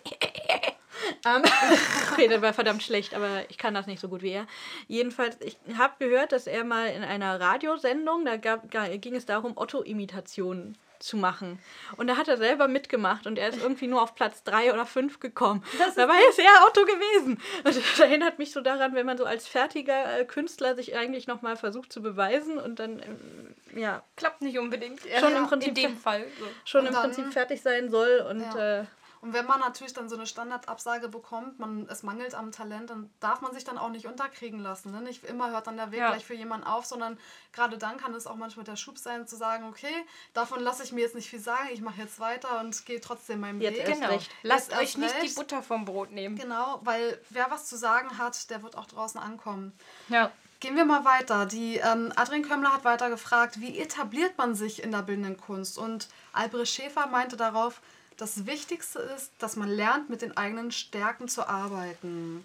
S1: Ähm, okay, das war verdammt schlecht, aber ich kann das nicht so gut wie er. Jedenfalls, ich habe gehört, dass er mal in einer Radiosendung, da gab, ga- ging es darum, Otto-Imitationen zu machen. Und da hat er selber mitgemacht und er ist irgendwie nur auf Platz drei oder fünf gekommen. Dabei ist er Otto gewesen. Und das erinnert mich so daran, wenn man so als fertiger äh, Künstler sich eigentlich nochmal versucht zu beweisen und dann, ähm, ja,
S4: Klappt nicht unbedingt.
S1: Schon
S4: Ja,
S1: im Prinzip
S4: In dem Fall. So.
S1: schon
S2: Und
S1: im Prinzip fertig sein soll und
S2: Ja.
S1: äh,
S2: Und wenn man natürlich dann so eine Standardabsage bekommt, man, es mangelt am Talent, dann darf man sich dann auch nicht unterkriegen lassen. Ne? Nicht immer hört dann der Weg
S4: Ja.
S2: gleich für jemanden auf, sondern gerade dann kann es auch manchmal der Schub sein, zu sagen, okay, davon lasse ich mir jetzt nicht viel sagen, ich mache jetzt weiter und gehe trotzdem meinen
S1: Jetzt
S2: Weg.
S1: erst
S4: Genau.
S1: recht.
S4: Lasst
S2: Jetzt
S4: euch
S2: erst
S4: nicht die
S2: recht.
S4: Butter vom Brot nehmen.
S2: Genau, weil wer was zu sagen hat, der wird auch draußen ankommen.
S4: Ja.
S2: Gehen wir mal weiter. Die ähm, Adrian Kömmler hat weiter gefragt, wie etabliert man sich in der bildenden Kunst? Und Albrecht Schäfer meinte darauf, das Wichtigste ist, dass man lernt, mit den eigenen Stärken zu arbeiten.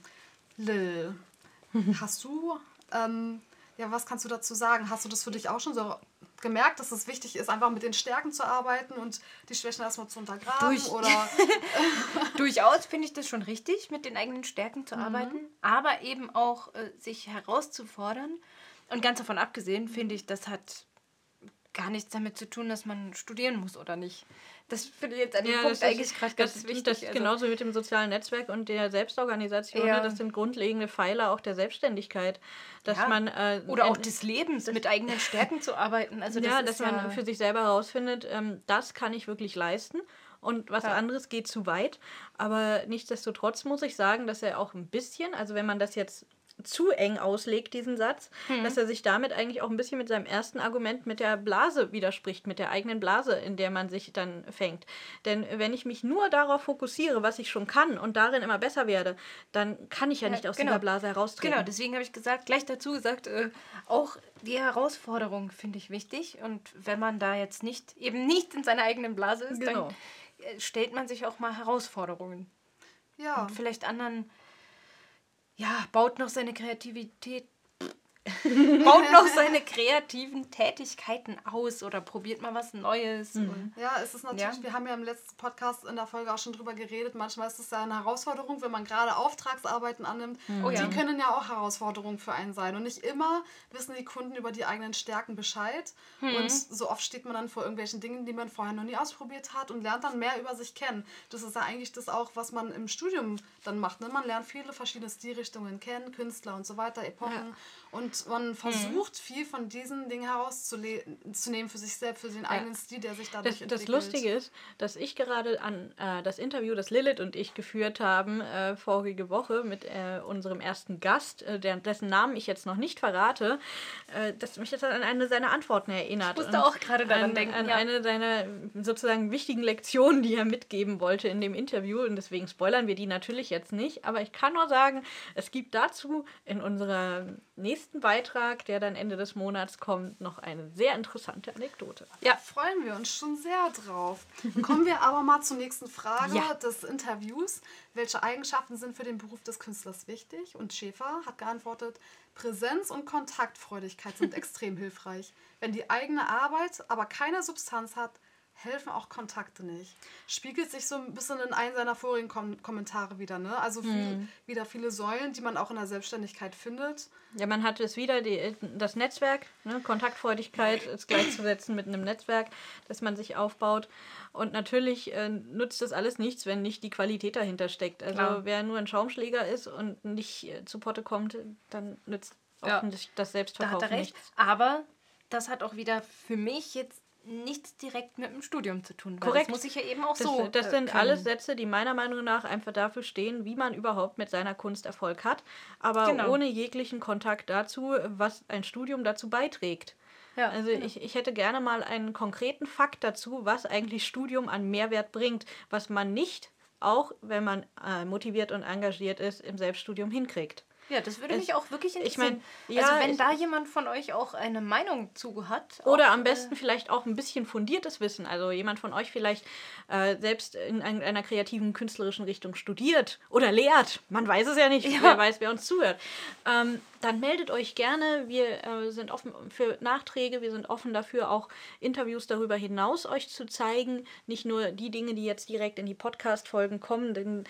S2: Lil, hast du, ähm, ja, was kannst du dazu sagen? Hast du das für dich auch schon so gemerkt, dass es wichtig ist, einfach mit den Stärken zu arbeiten und die Schwächen erstmal zu untergraben?
S4: Durch-
S2: Oder
S4: Durchaus finde ich das schon richtig, mit den eigenen Stärken
S1: Mhm.
S4: zu arbeiten, aber eben auch äh, sich herauszufordern. Und ganz davon abgesehen, finde ich, das hat gar nichts damit zu tun, dass man studieren muss oder nicht. Das finde ich jetzt an dem
S1: Ja,
S4: Punkt
S1: ist-
S4: eigentlich gerade ganz
S1: das,
S4: wichtig.
S1: Das ist
S4: also-
S1: genauso mit dem sozialen Netzwerk und der Selbstorganisation.
S4: Ja.
S1: ne? Das sind grundlegende Pfeiler auch der Selbstständigkeit. Dass
S4: Ja.
S1: man, äh,
S4: Oder auch des Lebens, mit eigenen Stärken zu arbeiten. Also das
S1: ja, dass man für sich selber herausfindet, ähm, das kann ich wirklich leisten und was
S4: Ja.
S1: anderes geht zu weit. Aber nichtsdestotrotz muss ich sagen, dass er auch ein bisschen, also wenn man das jetzt zu eng auslegt, diesen Satz,
S4: Mhm.
S1: dass er sich damit eigentlich auch ein bisschen mit seinem ersten Argument mit der Blase widerspricht, mit der eigenen Blase, in der man sich dann fängt. Denn wenn ich mich nur darauf fokussiere, was ich schon kann und darin immer besser werde, dann kann ich ja,
S4: Ja,
S1: nicht aus
S4: genau.
S1: dieser Blase heraustreten.
S4: Genau, deswegen habe ich gesagt, gleich dazu gesagt, äh, auch die Herausforderung finde ich wichtig. Und wenn man da jetzt nicht, eben nicht in seiner eigenen Blase ist,
S1: Genau.
S4: dann äh, stellt man sich auch mal Herausforderungen.
S2: ja,
S4: Und vielleicht anderen, ja, baut noch seine Kreativität, baut noch seine kreativen Tätigkeiten aus oder probiert mal was Neues. Und,
S2: Ja, es ist natürlich,
S4: Ja.
S2: wir haben ja im letzten Podcast in der Folge auch schon drüber geredet, manchmal ist es ja eine Herausforderung, wenn man gerade Auftragsarbeiten annimmt.
S4: Oh
S2: Und
S4: ja.
S2: die können ja auch Herausforderungen für einen sein. Und nicht immer wissen die Kunden über die eigenen Stärken Bescheid.
S4: Mhm.
S2: Und so oft steht man dann vor irgendwelchen Dingen, die man vorher noch nie ausprobiert hat und lernt dann mehr über sich kennen. Das ist ja eigentlich das auch, was man im Studium dann macht. Ne? Man lernt viele verschiedene Stilrichtungen kennen, Künstler und so weiter, Epochen. Und
S4: Mhm.
S2: man versucht, viel von diesen Dingen herauszunehmen für sich selbst, für den eigenen Stil, der sich dadurch
S1: Das, das
S2: entwickelt.
S1: Lustige ist, dass ich gerade an äh, das Interview, das Lilith und ich geführt haben, äh, vorige Woche mit äh, unserem ersten Gast, äh, der, dessen Namen ich jetzt noch nicht verrate, äh, dass mich das an eine seiner Antworten erinnert.
S4: Ich musste
S1: Und
S4: auch gerade daran
S1: an,
S4: denken,
S1: An
S4: ja.
S1: eine seiner sozusagen wichtigen Lektionen, die er mitgeben wollte in dem Interview. Und deswegen spoilern wir die natürlich jetzt nicht. Aber ich kann nur sagen, es gibt dazu in unserem nächsten Beitrag, der dann Ende des Monats kommt, noch eine sehr interessante Anekdote.
S2: Ja, freuen wir uns schon sehr drauf. Kommen wir aber mal zur nächsten Frage
S1: Ja.
S2: des Interviews. Welche Eigenschaften sind für den Beruf des Künstlers wichtig? Und Schäfer hat geantwortet, Präsenz und Kontaktfreudigkeit sind extrem hilfreich. Wenn die eigene Arbeit aber keine Substanz hat, helfen auch Kontakte nicht. Spiegelt sich so ein bisschen in einen seiner vorigen Kom Kommentare wieder. Ne? Also viel, wieder viele Säulen, die man auch in der Selbstständigkeit findet.
S1: Ja, man hat es wieder, die, das Netzwerk, ne, Kontaktfreudigkeit ist gleichzusetzen mit einem Netzwerk, das man sich aufbaut. Und natürlich äh, nutzt das alles nichts, wenn nicht die Qualität dahinter steckt. Also
S4: Klar.
S1: wer nur ein Schaumschläger ist und nicht äh, zu Potte kommt, dann nützt
S4: Ja.
S1: nicht das
S4: Da
S1: Selbstverkaufen
S4: hat er recht.
S1: nichts.
S4: Aber das hat auch wieder für mich jetzt nichts direkt mit dem Studium zu tun.
S1: Korrekt.
S4: Das muss ich ja eben auch
S1: Das,
S4: so.
S1: das
S4: äh,
S1: sind
S4: können.
S1: alles Sätze, die meiner Meinung nach einfach dafür stehen, wie man überhaupt mit seiner Kunst Erfolg hat, aber
S4: Genau.
S1: ohne jeglichen Kontakt dazu, was ein Studium dazu beiträgt.
S4: Ja,
S1: also
S4: genau.
S1: ich, ich hätte gerne mal einen konkreten Fakt dazu, was eigentlich Studium an Mehrwert bringt, was man nicht, auch wenn man äh, motiviert und engagiert ist, im Selbststudium hinkriegt.
S4: Ja, das würde mich auch wirklich
S1: ich
S4: interessieren.
S1: mein, ja,
S4: also wenn
S1: ich-
S4: da jemand von euch auch eine Meinung zu hat.
S1: Oder
S4: auch,
S1: am besten vielleicht auch ein bisschen fundiertes Wissen. Also jemand von euch vielleicht äh, selbst in ein- einer kreativen, künstlerischen Richtung studiert oder lehrt. Man weiß es ja nicht. Wer weiß, wer uns zuhört. Ähm, dann meldet euch gerne. Wir äh, sind offen für Nachträge. Wir sind offen dafür, auch Interviews darüber hinaus euch zu zeigen. Nicht nur die Dinge, die jetzt direkt in die Podcast-Folgen kommen, denn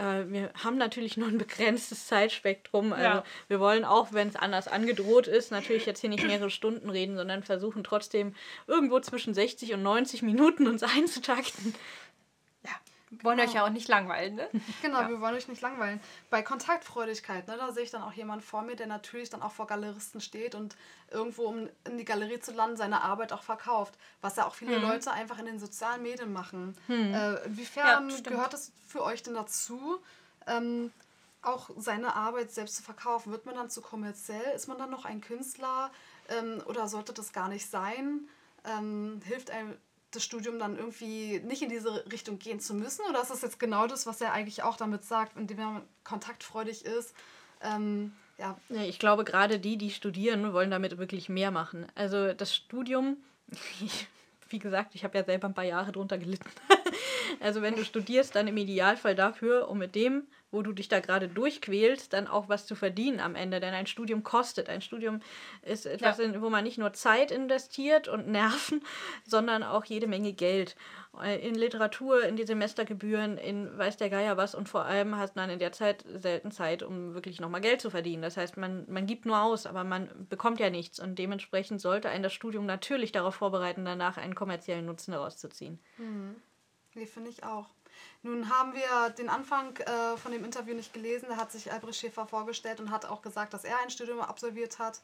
S1: äh, wir haben natürlich nur ein begrenztes Zeitspektrum. Also
S4: Ja.
S1: wir wollen auch, wenn es anders angedroht ist, natürlich jetzt hier nicht mehrere Stunden reden, sondern versuchen trotzdem irgendwo zwischen 60 und 90 Minuten uns einzutakten.
S4: Wollen euch ja auch nicht langweilen, ne?
S2: Genau, wir wollen euch nicht langweilen. Bei Kontaktfreudigkeit, ne, da sehe ich dann auch jemand vor mir, der natürlich dann auch vor Galeristen steht und irgendwo, um in die Galerie zu landen, seine Arbeit auch verkauft. Was ja auch viele Leute einfach in den sozialen Medien machen. Äh, inwiefern
S4: Ja,
S2: gehört es für euch denn dazu, ähm, auch seine Arbeit selbst zu verkaufen? Wird man dann zu kommerziell? Ist man dann noch ein Künstler? Ähm, oder sollte das gar nicht sein? Ähm, hilft einem das Studium dann irgendwie nicht in diese Richtung gehen zu müssen? Oder ist das jetzt genau das, was er eigentlich auch damit sagt, indem er kontaktfreudig ist? Ähm, ja,
S1: Ich glaube, gerade die, die studieren, wollen damit wirklich mehr machen. Also das Studium, wie gesagt, ich habe ja selber ein paar Jahre drunter gelitten. Also wenn du studierst, dann im Idealfall dafür, um mit dem, wo du dich da gerade durchquälst, dann auch was zu verdienen am Ende. Denn ein Studium kostet. Ein Studium ist etwas, in, wo man nicht nur Zeit investiert und Nerven, sondern auch jede Menge Geld. Äh, In Literatur, in die Semestergebühren, in weiß der Geier was und vor allem hat man in der Zeit selten Zeit, um wirklich nochmal Geld zu verdienen. Das heißt, man, man gibt nur aus, aber man bekommt ja nichts und dementsprechend sollte ein das Studium natürlich darauf vorbereiten, danach einen kommerziellen Nutzen daraus zu ziehen.
S2: Nee, finde ich auch. Nun haben wir den Anfang äh, von dem Interview nicht gelesen. Da hat sich Albrecht Schäfer vorgestellt und hat auch gesagt, dass er ein Studium absolviert hat.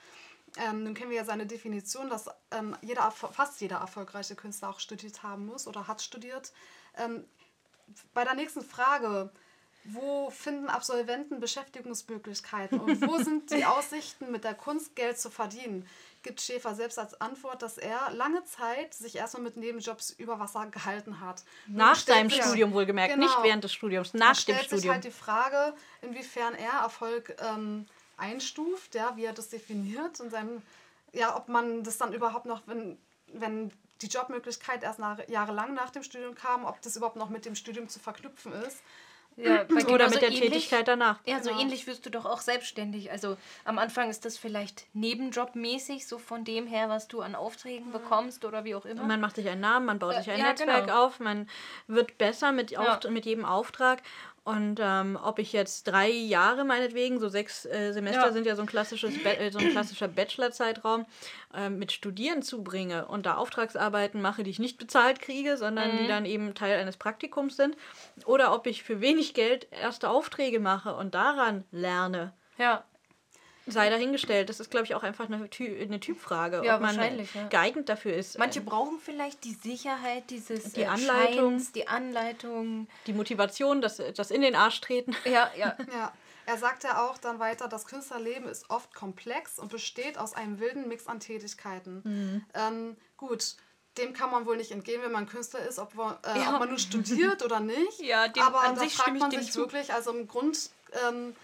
S2: Ähm, nun kennen wir ja seine Definition, dass ähm, jeder, fast jeder erfolgreiche Künstler auch studiert haben muss oder hat studiert. Ähm, bei der nächsten Frage, wo finden Absolventen Beschäftigungsmöglichkeiten und wo sind die Aussichten, mit der Kunst Geld zu verdienen? Gibt Schäfer selbst als Antwort, dass er lange Zeit sich erstmal mit Nebenjobs über Wasser gehalten hat.
S1: Nach seinem
S2: sich-
S1: Studium wohlgemerkt,
S2: Genau.
S1: nicht während des Studiums, nach dem
S2: stellt sich halt die Frage, inwiefern er Erfolg ähm, einstuft, ja, wie er das definiert und seinem, ja, ob man das dann überhaupt noch, wenn, wenn die Jobmöglichkeit erst nach, jahrelang nach dem Studium kam, ob das überhaupt noch mit dem Studium zu verknüpfen ist.
S4: Ja,
S1: Oder
S4: genauso
S1: mit der
S4: ähnlich-
S1: Tätigkeit danach.
S4: Ja, so
S2: Genau.
S4: ähnlich wirst du doch auch selbstständig. Also am Anfang ist das vielleicht nebenjobmäßig, so von dem her, was du an Aufträgen bekommst oder wie auch immer.
S1: Man macht sich einen Namen, man baut
S4: Äh,
S1: sich ein
S4: ja,
S1: Netzwerk
S4: genau.
S1: auf, man wird besser mit, Auft mit jedem Auftrag. Und ähm, ob ich jetzt drei Jahre meinetwegen, so sechs äh, Semester
S4: Ja.
S1: sind ja so ein, klassisches äh, so ein klassischer Bachelor-Zeitraum, ähm, mit Studieren zubringe und da Auftragsarbeiten mache, die ich nicht bezahlt kriege, sondern
S4: Mhm.
S1: die dann eben Teil eines Praktikums sind. Oder ob ich für wenig Geld erste Aufträge mache und daran lerne.
S4: ja,
S1: Sei dahingestellt. Das ist, glaube ich, auch einfach eine, Ty eine Typfrage,
S4: Ja,
S1: ob man
S4: wahrscheinlich, ja.
S1: geeignet dafür ist.
S4: manche brauchen vielleicht die Sicherheit dieses
S1: Die
S4: äh,
S1: Anleitung.
S4: Scheins, die Anleitung.
S1: die Motivation, das, das in den Arsch treten.
S4: Ja, ja.
S2: Ja, er sagt ja auch dann weiter, das Künstlerleben ist oft komplex und besteht aus einem wilden Mix an Tätigkeiten. Ähm, gut, dem kann man wohl nicht entgehen, wenn man Künstler ist, ob, man- äh,
S4: Ja.
S2: ob man nun studiert oder nicht.
S4: Ja, dem-
S2: Aber
S4: an
S2: da
S4: sich
S2: fragt man sich wirklich, also im Grund, ähm,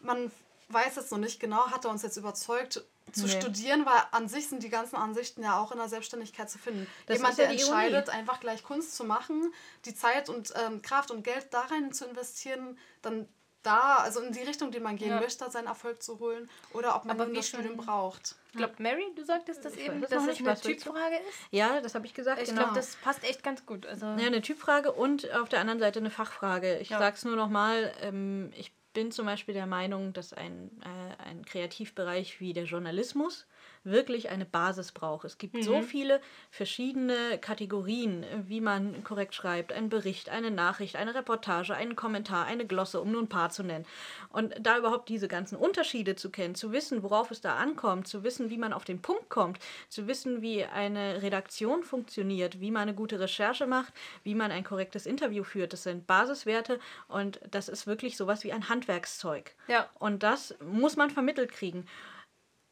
S2: man weiß jetzt noch nicht genau, hat er uns jetzt überzeugt, zu
S1: Nee.
S2: studieren, weil an sich sind die ganzen Ansichten ja auch in der Selbstständigkeit zu finden.
S1: Das
S2: Jemand,
S1: ja
S2: der entscheidet, einfach gleich Kunst zu machen, die Zeit und ähm, Kraft und Geld da rein zu investieren, dann da, also in die Richtung, die man gehen
S4: Ja.
S2: möchte, seinen Erfolg zu holen, oder ob man
S4: Aber
S2: das Studium braucht.
S4: Ich glaube, Mary, du sagtest das
S1: Ich
S4: eben,
S1: weiß
S4: dass
S1: nicht,
S4: eine? Typfrage ist.
S1: Ja, das habe ich gesagt.
S4: Ich
S1: genau.
S4: glaube, das passt echt ganz gut. Also,
S1: ja, eine Typfrage und auf der anderen Seite eine Fachfrage. Ich
S4: Ja.
S1: sage es nur nochmal, ähm, ich bin zum Beispiel der Meinung, dass ein, äh, ein Kreativbereich wie der Journalismus wirklich eine Basis braucht. Es gibt so viele verschiedene Kategorien, wie man korrekt schreibt. Ein Bericht, eine Nachricht, eine Reportage, einen Kommentar, eine Glosse, um nur ein paar zu nennen. Und da überhaupt diese ganzen Unterschiede zu kennen, zu wissen, worauf es da ankommt, zu wissen, wie man auf den Punkt kommt, zu wissen, wie eine Redaktion funktioniert, wie man eine gute Recherche macht, wie man ein korrektes Interview führt, das sind Basiswerte und das ist wirklich sowas wie ein Handwerkszeug.
S4: Ja.
S1: Und das muss man vermittelt kriegen.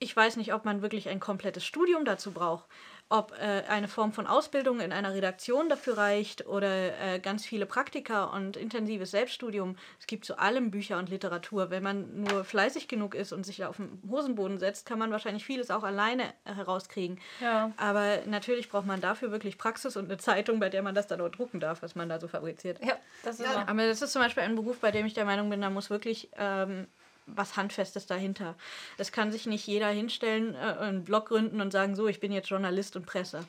S1: Ich weiß nicht, ob man wirklich ein komplettes Studium dazu braucht. Ob äh, eine Form von Ausbildung in einer Redaktion dafür reicht oder äh, ganz viele Praktika und intensives Selbststudium. Es gibt zu allem Bücher und Literatur. Wenn man nur fleißig genug ist und sich auf den Hosenboden setzt, kann man wahrscheinlich vieles auch alleine herauskriegen.
S4: Ja.
S1: Aber natürlich braucht man dafür wirklich Praxis und eine Zeitung, bei der man das dann auch drucken darf, was man da so fabriziert.
S4: Ja, das ist
S2: Ja,
S4: wahr.
S1: Aber das ist zum Beispiel ein Beruf, bei dem ich der Meinung bin, da muss wirklich ähm, was Handfestes dahinter. Es kann sich nicht jeder hinstellen, äh, einen Blog gründen und sagen, so, ich bin jetzt Journalist und Presse.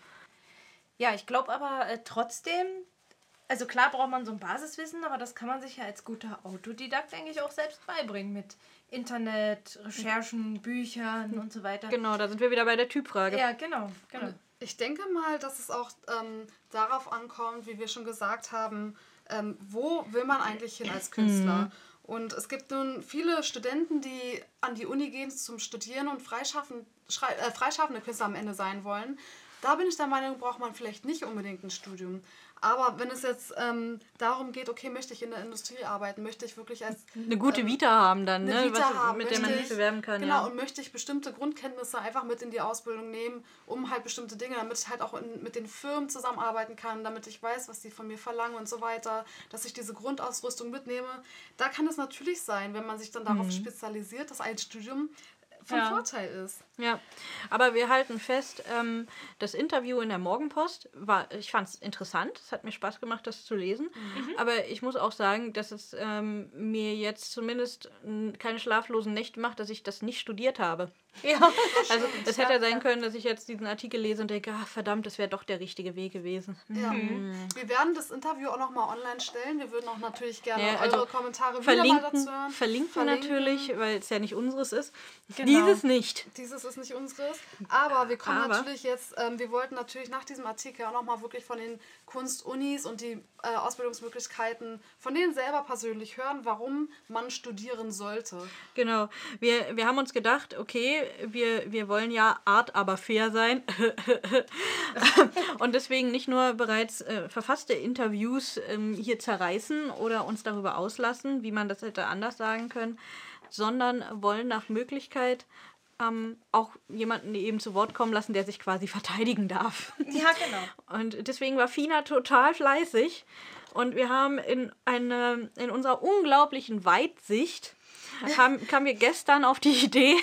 S4: Ja, ich glaube aber äh, trotzdem, also klar braucht man so ein Basiswissen, aber das kann man sich ja als guter Autodidakt eigentlich auch selbst beibringen mit Internet, Recherchen, Büchern und so weiter.
S1: Genau, da sind wir wieder bei der Typfrage.
S4: Ja, genau, genau.
S2: Ich denke mal, dass es auch ähm, darauf ankommt, wie wir schon gesagt haben, ähm, wo will man eigentlich hin als Künstler? Und es gibt nun viele Studenten, die an die Uni gehen zum Studieren und äh, freischaffende Künstler am Ende sein wollen. Da bin ich der Meinung, braucht man vielleicht nicht unbedingt ein Studium. Aber wenn es jetzt ähm, darum geht, okay, möchte ich in der Industrie arbeiten, möchte ich wirklich als
S1: Eine gute Vita haben dann, ne?
S2: Vita
S1: was,
S2: haben,
S1: mit der man sich
S2: ich-
S1: bewerben kann.
S2: Genau,
S1: ja.
S2: und möchte ich bestimmte Grundkenntnisse einfach mit in die Ausbildung nehmen, um halt bestimmte Dinge, damit ich halt auch in, mit den Firmen zusammenarbeiten kann, damit ich weiß, was die von mir verlangen und so weiter, dass ich diese Grundausrüstung mitnehme. Da kann es natürlich sein, wenn man sich dann darauf spezialisiert, dass ein Studium von
S4: Ja.
S2: Vorteil ist.
S1: Ja, aber wir halten fest, ähm, das Interview in der Morgenpost war, ich fand es interessant, es hat mir Spaß gemacht, das zu lesen. Aber ich muss auch sagen, dass es ähm, mir jetzt zumindest keine schlaflosen Nächte macht, dass ich das nicht studiert habe.
S4: Ja,
S1: Also es hätte ja sein können, dass ich jetzt diesen Artikel lese und denke, ach verdammt, das wäre doch der richtige Weg gewesen.
S2: Ja. Wir werden das Interview auch nochmal online stellen. Wir würden auch natürlich gerne
S1: Ja, also
S2: eure Kommentare wieder mal
S1: Verlinken,
S2: dazu hören.
S1: verlinken,
S2: Verlinken.
S1: natürlich, weil es ja nicht unseres ist.
S4: Genau.
S1: Dieses nicht.
S2: Dieses ist nicht unseres. Aber wir kommen
S1: Aber-
S2: natürlich jetzt, ähm, wir wollten natürlich nach diesem Artikel auch nochmal wirklich von den Kunstunis und die äh, Ausbildungsmöglichkeiten von denen selber persönlich hören, warum man studieren sollte.
S1: Genau. Wir, wir haben uns gedacht, okay, wir, wir wollen ja art, aber fair sein. und deswegen nicht nur bereits äh, verfasste Interviews ähm, hier zerreißen oder uns darüber auslassen, wie man das hätte anders sagen können, sondern wollen nach Möglichkeit ähm, auch jemanden eben zu Wort kommen lassen, der sich quasi verteidigen darf.
S4: ja genau.
S1: Und deswegen war Fina total fleißig. Und wir haben in, eine, in unserer unglaublichen Weitsicht, haben, kamen wir gestern auf die Idee,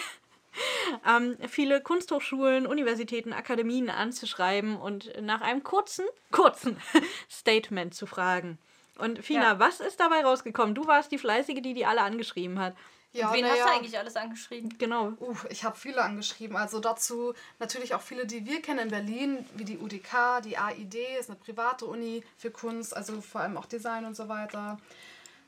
S1: ähm, viele Kunsthochschulen, Universitäten, Akademien anzuschreiben und nach einem kurzen, kurzen Statement zu fragen. Und Fina,
S4: Ja.
S1: was ist dabei rausgekommen? Du warst die Fleißige, die die alle angeschrieben hat.
S2: Ja,
S4: Wen
S2: na
S4: hast
S2: ja.
S4: du eigentlich alles angeschrieben?
S1: Genau.
S2: Uh, ich habe viele angeschrieben. Also dazu natürlich auch viele, die wir kennen in Berlin, wie die UDK, die AID, ist eine private Uni für Kunst, also vor allem auch Design und so weiter.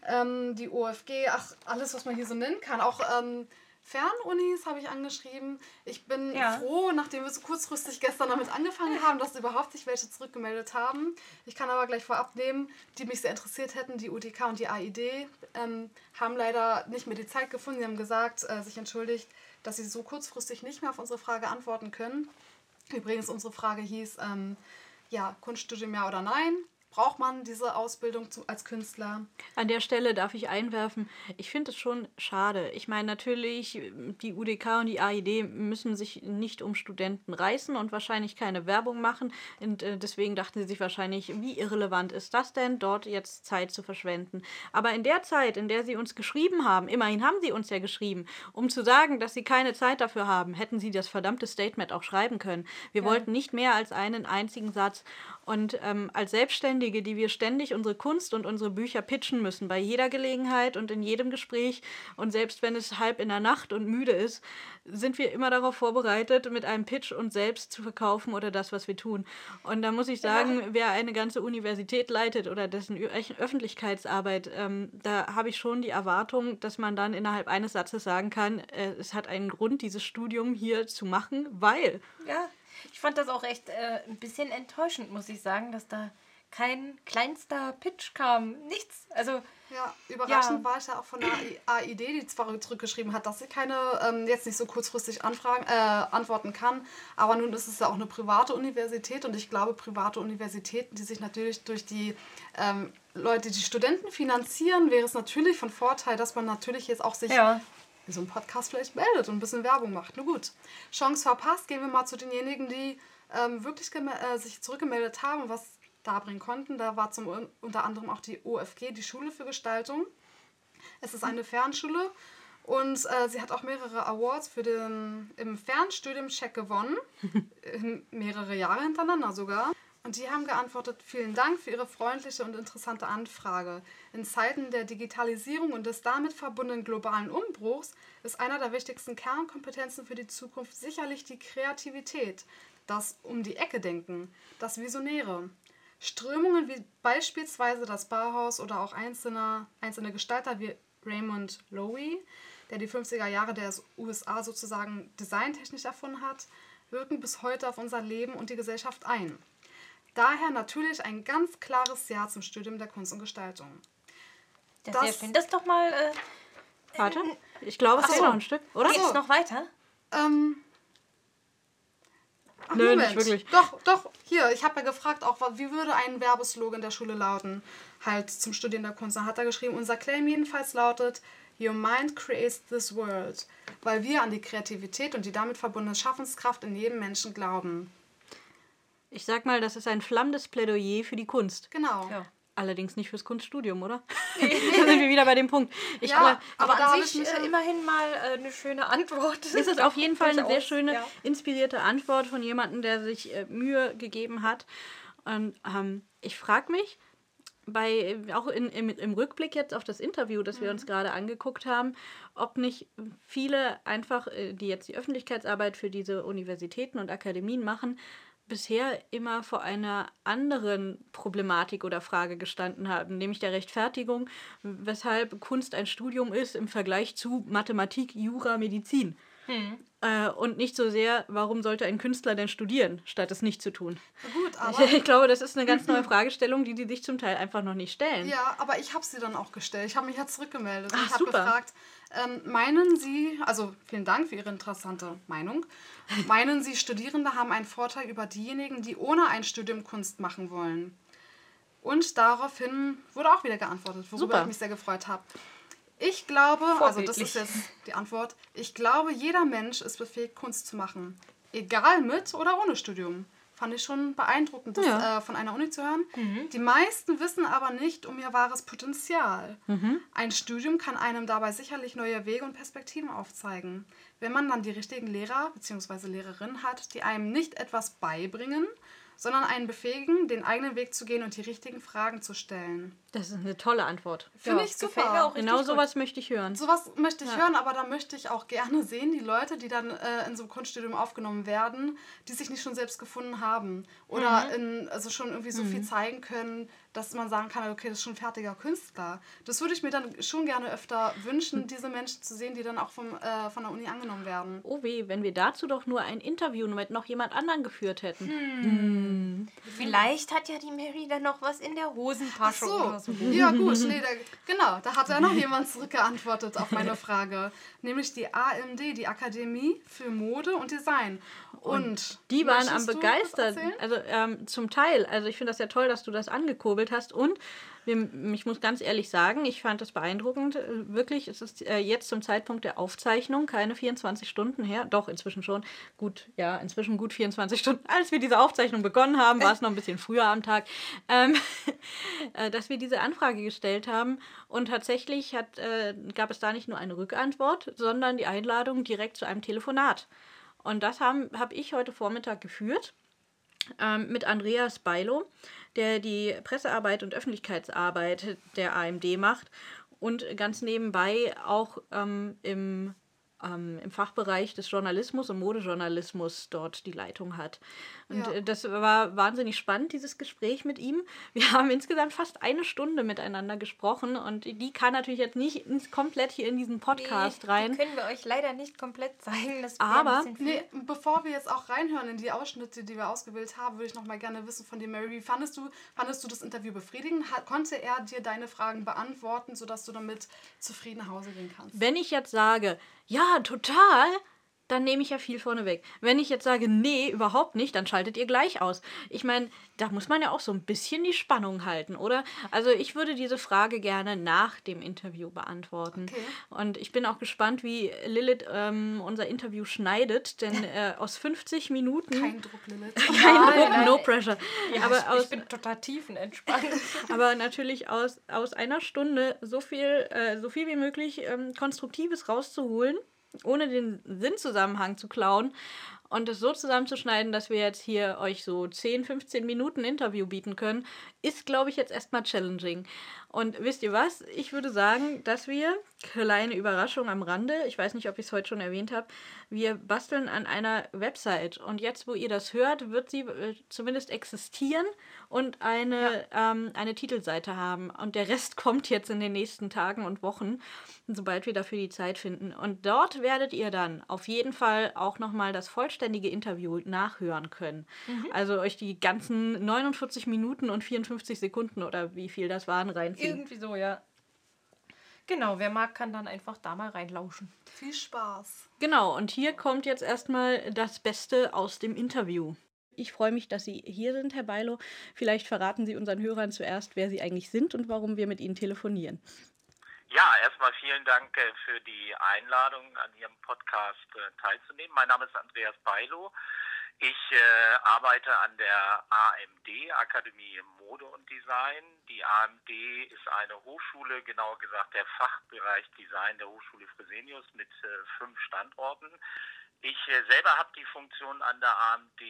S2: Ähm, die OFG, ach, alles, was man hier so nennen kann. Auch ähm, Fernunis habe ich angeschrieben. Ich bin
S4: Ja.
S2: froh, nachdem wir so kurzfristig gestern damit angefangen haben, dass überhaupt sich welche zurückgemeldet haben. Ich kann aber gleich vorab nehmen, die mich sehr interessiert hätten, die UDK und die AID, ähm, haben leider nicht mehr die Zeit gefunden. Sie haben gesagt, äh, sich entschuldigt, dass sie so kurzfristig nicht mehr auf unsere Frage antworten können. Übrigens, unsere Frage hieß, ähm, ja, Kunststudium ja oder nein? Braucht man diese Ausbildung zu, als Künstler?
S1: An der Stelle darf ich einwerfen, ich finde es schon schade. Ich meine, natürlich, die UDK und die AID müssen sich nicht um Studenten reißen und wahrscheinlich keine Werbung machen. Und äh, deswegen dachten sie sich wahrscheinlich, wie irrelevant ist das denn, dort jetzt Zeit zu verschwenden. Aber in der Zeit, in der sie uns geschrieben haben, immerhin haben sie uns ja geschrieben, um zu sagen, dass sie keine Zeit dafür haben, hätten sie das verdammte Statement auch schreiben können. Wir wollten nicht mehr als einen einzigen Satz. Und ähm, als Selbstständige, die wir ständig unsere Kunst und unsere Bücher pitchen müssen, bei jeder Gelegenheit und in jedem Gespräch, und selbst wenn es halb in der Nacht und müde ist, sind wir immer darauf vorbereitet, mit einem Pitch uns selbst zu verkaufen oder das, was wir tun. Und da muss ich sagen, wer eine ganze Universität leitet oder dessen Ö- Öffentlichkeitsarbeit, ähm, da habe ich schon die Erwartung, dass man dann innerhalb eines Satzes sagen kann, äh, es hat einen Grund, dieses Studium hier zu machen, weil.
S4: Ja, ich fand das auch echt äh, ein bisschen enttäuschend, muss ich sagen, dass da kein kleinster Pitch kam. Nichts. Also,
S2: Ja, überraschend
S4: Ja.
S2: war ich ja auch von der AID, die zwar zurückgeschrieben hat, dass sie keine, ähm, jetzt nicht so kurzfristig anfragen, äh, antworten kann, aber nun ist es ja auch eine private Universität und ich glaube, private Universitäten, die sich natürlich durch die ähm, Leute, die Studenten finanzieren, wäre es natürlich von Vorteil, dass man natürlich jetzt auch sich
S4: ja.
S2: So einem Podcast vielleicht meldet und ein bisschen Werbung macht. Nur gut. Chance verpasst, gehen wir mal zu denjenigen, die ähm, wirklich äh, sich zurückgemeldet haben und was darbringen konnten. Da war zum unter anderem auch die OFG, die Schule für Gestaltung. Es ist eine Fernschule und äh, sie hat auch mehrere Awards für den im Fernstudium-Check gewonnen. mehrere Jahre hintereinander sogar. Und die haben geantwortet, vielen Dank für Ihre freundliche und interessante Anfrage. In Zeiten der Digitalisierung und des damit verbundenen globalen Umbruchs ist einer der wichtigsten Kernkompetenzen für die Zukunft sicherlich die Kreativität, das um die Ecke denken, das Visionäre. Strömungen wie beispielsweise das Bauhaus oder auch einzelne, einzelne Gestalter wie Raymond Loewy, der die 50er Jahre der USA sozusagen designtechnisch erfunden hat, wirken bis heute auf unser Leben und die Gesellschaft ein. Daher natürlich ein ganz klares Ja zum Studium der Kunst und Gestaltung.
S4: Das, das ist Das doch mal. Äh,
S1: Warte, ich glaube, es ist noch ein Stück, oder?
S4: Geht es noch weiter?
S2: Ähm, Ach,
S1: Nö, Moment. nicht wirklich.
S2: Doch, doch, hier, ich habe ja gefragt, auch wie würde ein Werbeslogan der Schule lauten, halt zum Studieren der Kunst. Da hat er geschrieben, unser Claim jedenfalls lautet, Your mind creates this world, weil wir an die Kreativität und die damit verbundene Schaffenskraft in jedem Menschen glauben.
S1: Ich sag mal, das ist ein flammendes Plädoyer für die Kunst.
S2: Genau. Ja.
S1: Allerdings nicht fürs Kunststudium, oder? da sind wir wieder bei dem Punkt.
S4: Ich, ja, aber, aber, aber an sich äh, immerhin mal äh, eine schöne Antwort.
S1: Das ist auf jeden Fall eine sehr schöne, ja. inspirierte Antwort von jemandem, der sich äh, Mühe gegeben hat. Und ähm, ich frage mich, bei, auch in, im, im Rückblick jetzt auf das Interview, das wir uns mhm. gerade angeguckt haben, ob nicht viele einfach, äh, die jetzt die Öffentlichkeitsarbeit für diese Universitäten und Akademien machen, bisher immer vor einer anderen Problematik oder Frage gestanden haben, nämlich der Rechtfertigung, weshalb Kunst ein Studium ist im Vergleich zu Mathematik, Jura, Medizin. Hm. Äh, und nicht so sehr, warum sollte ein Künstler denn studieren, statt es nicht zu tun.
S2: Gut, aber
S1: ich, ich glaube, das ist eine ganz neue Fragestellung, die die sich zum Teil einfach noch nicht stellen.
S2: Ja, aber ich habe sie dann auch gestellt. Ich habe mich ja zurückgemeldet.
S1: Ach,
S2: ich habe gefragt, ähm, meinen Sie, also vielen Dank für Ihre interessante Meinung, meinen Sie, Studierende haben einen Vorteil über diejenigen, die ohne ein Studium Kunst machen wollen? Und daraufhin wurde auch wieder geantwortet, worüber Super. ich mich sehr gefreut habe. Ich glaube, also das ist jetzt die Antwort, ich glaube, jeder Mensch ist befähigt, Kunst zu machen. Egal mit oder ohne Studium. Fand ich schon beeindruckend, das ja. äh, von einer Uni zu hören. Mhm. Die meisten wissen aber nicht um ihr wahres Potenzial. Mhm. Ein Studium kann einem dabei sicherlich neue Wege und Perspektiven aufzeigen. Wenn man dann die richtigen Lehrer bzw. Lehrerinnen hat, die einem nicht etwas beibringen, sondern einen befähigen, den eigenen Weg zu gehen und die richtigen Fragen zu stellen.
S1: Das ist eine tolle Antwort.
S2: Finde ja, ich super.
S1: Auch genau sowas möchte ich hören.
S2: Sowas möchte ich ja. hören, aber da möchte ich auch gerne sehen, die Leute, die dann äh, in so einem Kunststudium aufgenommen werden, die sich nicht schon selbst gefunden haben. Oder mhm. in, also schon irgendwie so mhm. viel zeigen können, dass man sagen kann, okay, das ist schon ein fertiger Künstler. Das würde ich mir dann schon gerne öfter wünschen, diese Menschen zu sehen, die dann auch vom, äh, von der Uni angenommen werden.
S1: Oh weh, wenn wir dazu doch nur ein Interview mit noch jemand anderen geführt hätten.
S4: Hm. Hm. Vielleicht hat ja die Mary dann noch was in der Hosentasche
S2: so. oder so. Ja gut, nee, da, genau, da hat ja noch jemand zurückgeantwortet auf meine Frage. Nämlich die AMD, die Akademie für Mode und Design. Und, und
S1: die waren am begeistert. Also ähm, zum Teil. Also ich finde das ja toll, dass du das angekurbelt hast. Und ich muss ganz ehrlich sagen, ich fand das beeindruckend. Äh, wirklich, es ist äh, jetzt zum Zeitpunkt der Aufzeichnung keine 24 Stunden her. Doch, inzwischen schon. Gut, ja, inzwischen gut 24 Stunden. Als wir diese Aufzeichnung begonnen haben, war es noch ein bisschen früher am Tag, ähm, äh, dass wir diese Anfrage gestellt haben. Und tatsächlich hat, äh, gab es da nicht nur eine Rückantwort, sondern die Einladung direkt zu einem Telefonat. Und das habe hab ich heute Vormittag geführt ähm, mit Andreas Beilo, der die Pressearbeit und Öffentlichkeitsarbeit der AMD macht. Und ganz nebenbei auch ähm, im ähm, im Fachbereich des Journalismus und Modejournalismus dort die Leitung hat. Und ja. Äh, das war wahnsinnig spannend, dieses Gespräch mit ihm. Wir haben insgesamt fast eine Stunde miteinander gesprochen und die kann natürlich jetzt nicht komplett hier in diesen Podcast nee, rein.
S4: Die können wir euch leider nicht komplett zeigen. Das
S1: Aber
S2: nee, bevor wir jetzt auch reinhören in die Ausschnitte, die wir ausgewählt haben, würde ich noch mal gerne wissen von dir, Mary, wie fandest du, fandest du das Interview befriedigend? konnte er dir deine Fragen beantworten, sodass du damit zufrieden nach Hause gehen kannst?
S1: Wenn ich jetzt sage, ja, total, dann nehme ich ja viel vorne weg. Wenn ich jetzt sage, nee, überhaupt nicht, dann schaltet ihr gleich aus. Ich meine, da muss man ja auch so ein bisschen die Spannung halten, oder? Also ich würde diese Frage gerne nach dem Interview beantworten.
S2: Okay.
S1: Und ich bin auch gespannt, wie Lilith ähm, unser Interview schneidet, denn äh, aus 50 Minuten...
S2: Kein Druck, Lilith.
S1: Kein
S4: Nein,
S1: Druck,
S4: nein.
S1: no pressure.
S4: Ja,
S1: aber
S4: ich,
S1: aus,
S4: ich bin total tiefenentspannt.
S1: aber natürlich aus, aus einer Stunde so viel, äh, so viel wie möglich ähm, Konstruktives rauszuholen, ohne den Sinnzusammenhang zu klauen und es so zusammenzuschneiden, dass wir jetzt hier euch so 10, 15 Minuten Interview bieten können, ist, glaube ich, jetzt erstmal challenging. Und wisst ihr was? Ich würde sagen, dass wir, kleine Überraschung am Rande, ich weiß nicht, ob ich es heute schon erwähnt habe, wir basteln an einer Website. Und jetzt, wo ihr das hört, wird sie äh, zumindest existieren und eine, ähm, eine Titelseite haben. Und der Rest kommt jetzt in den nächsten Tagen und Wochen, sobald wir dafür die Zeit finden. Und dort werdet ihr dann auf jeden Fall auch nochmal das vollständige Interview nachhören können. Also euch die ganzen 49 Minuten und 54 Sekunden oder wie viel das waren reinziehen.
S4: Irgendwie so, ja. Genau, wer mag, kann dann einfach da mal reinlauschen.
S2: Viel Spaß.
S1: Genau, und hier kommt jetzt erstmal das Beste aus dem Interview. Ich freue mich, dass Sie hier sind, Herr Beilo. Vielleicht verraten Sie unseren Hörern zuerst, wer Sie eigentlich sind und warum wir mit Ihnen telefonieren.
S9: Ja, erstmal vielen Dank äh, für die Einladung, an Ihrem Podcast äh, teilzunehmen. Mein Name ist Andreas Beilo. Ich äh, arbeite an der AMD, Akademie Mode und Design. Die AMD ist eine Hochschule, genauer gesagt der Fachbereich Design der Hochschule Fresenius mit äh, fünf Standorten. Ich äh, selber habe die Funktion an der AMD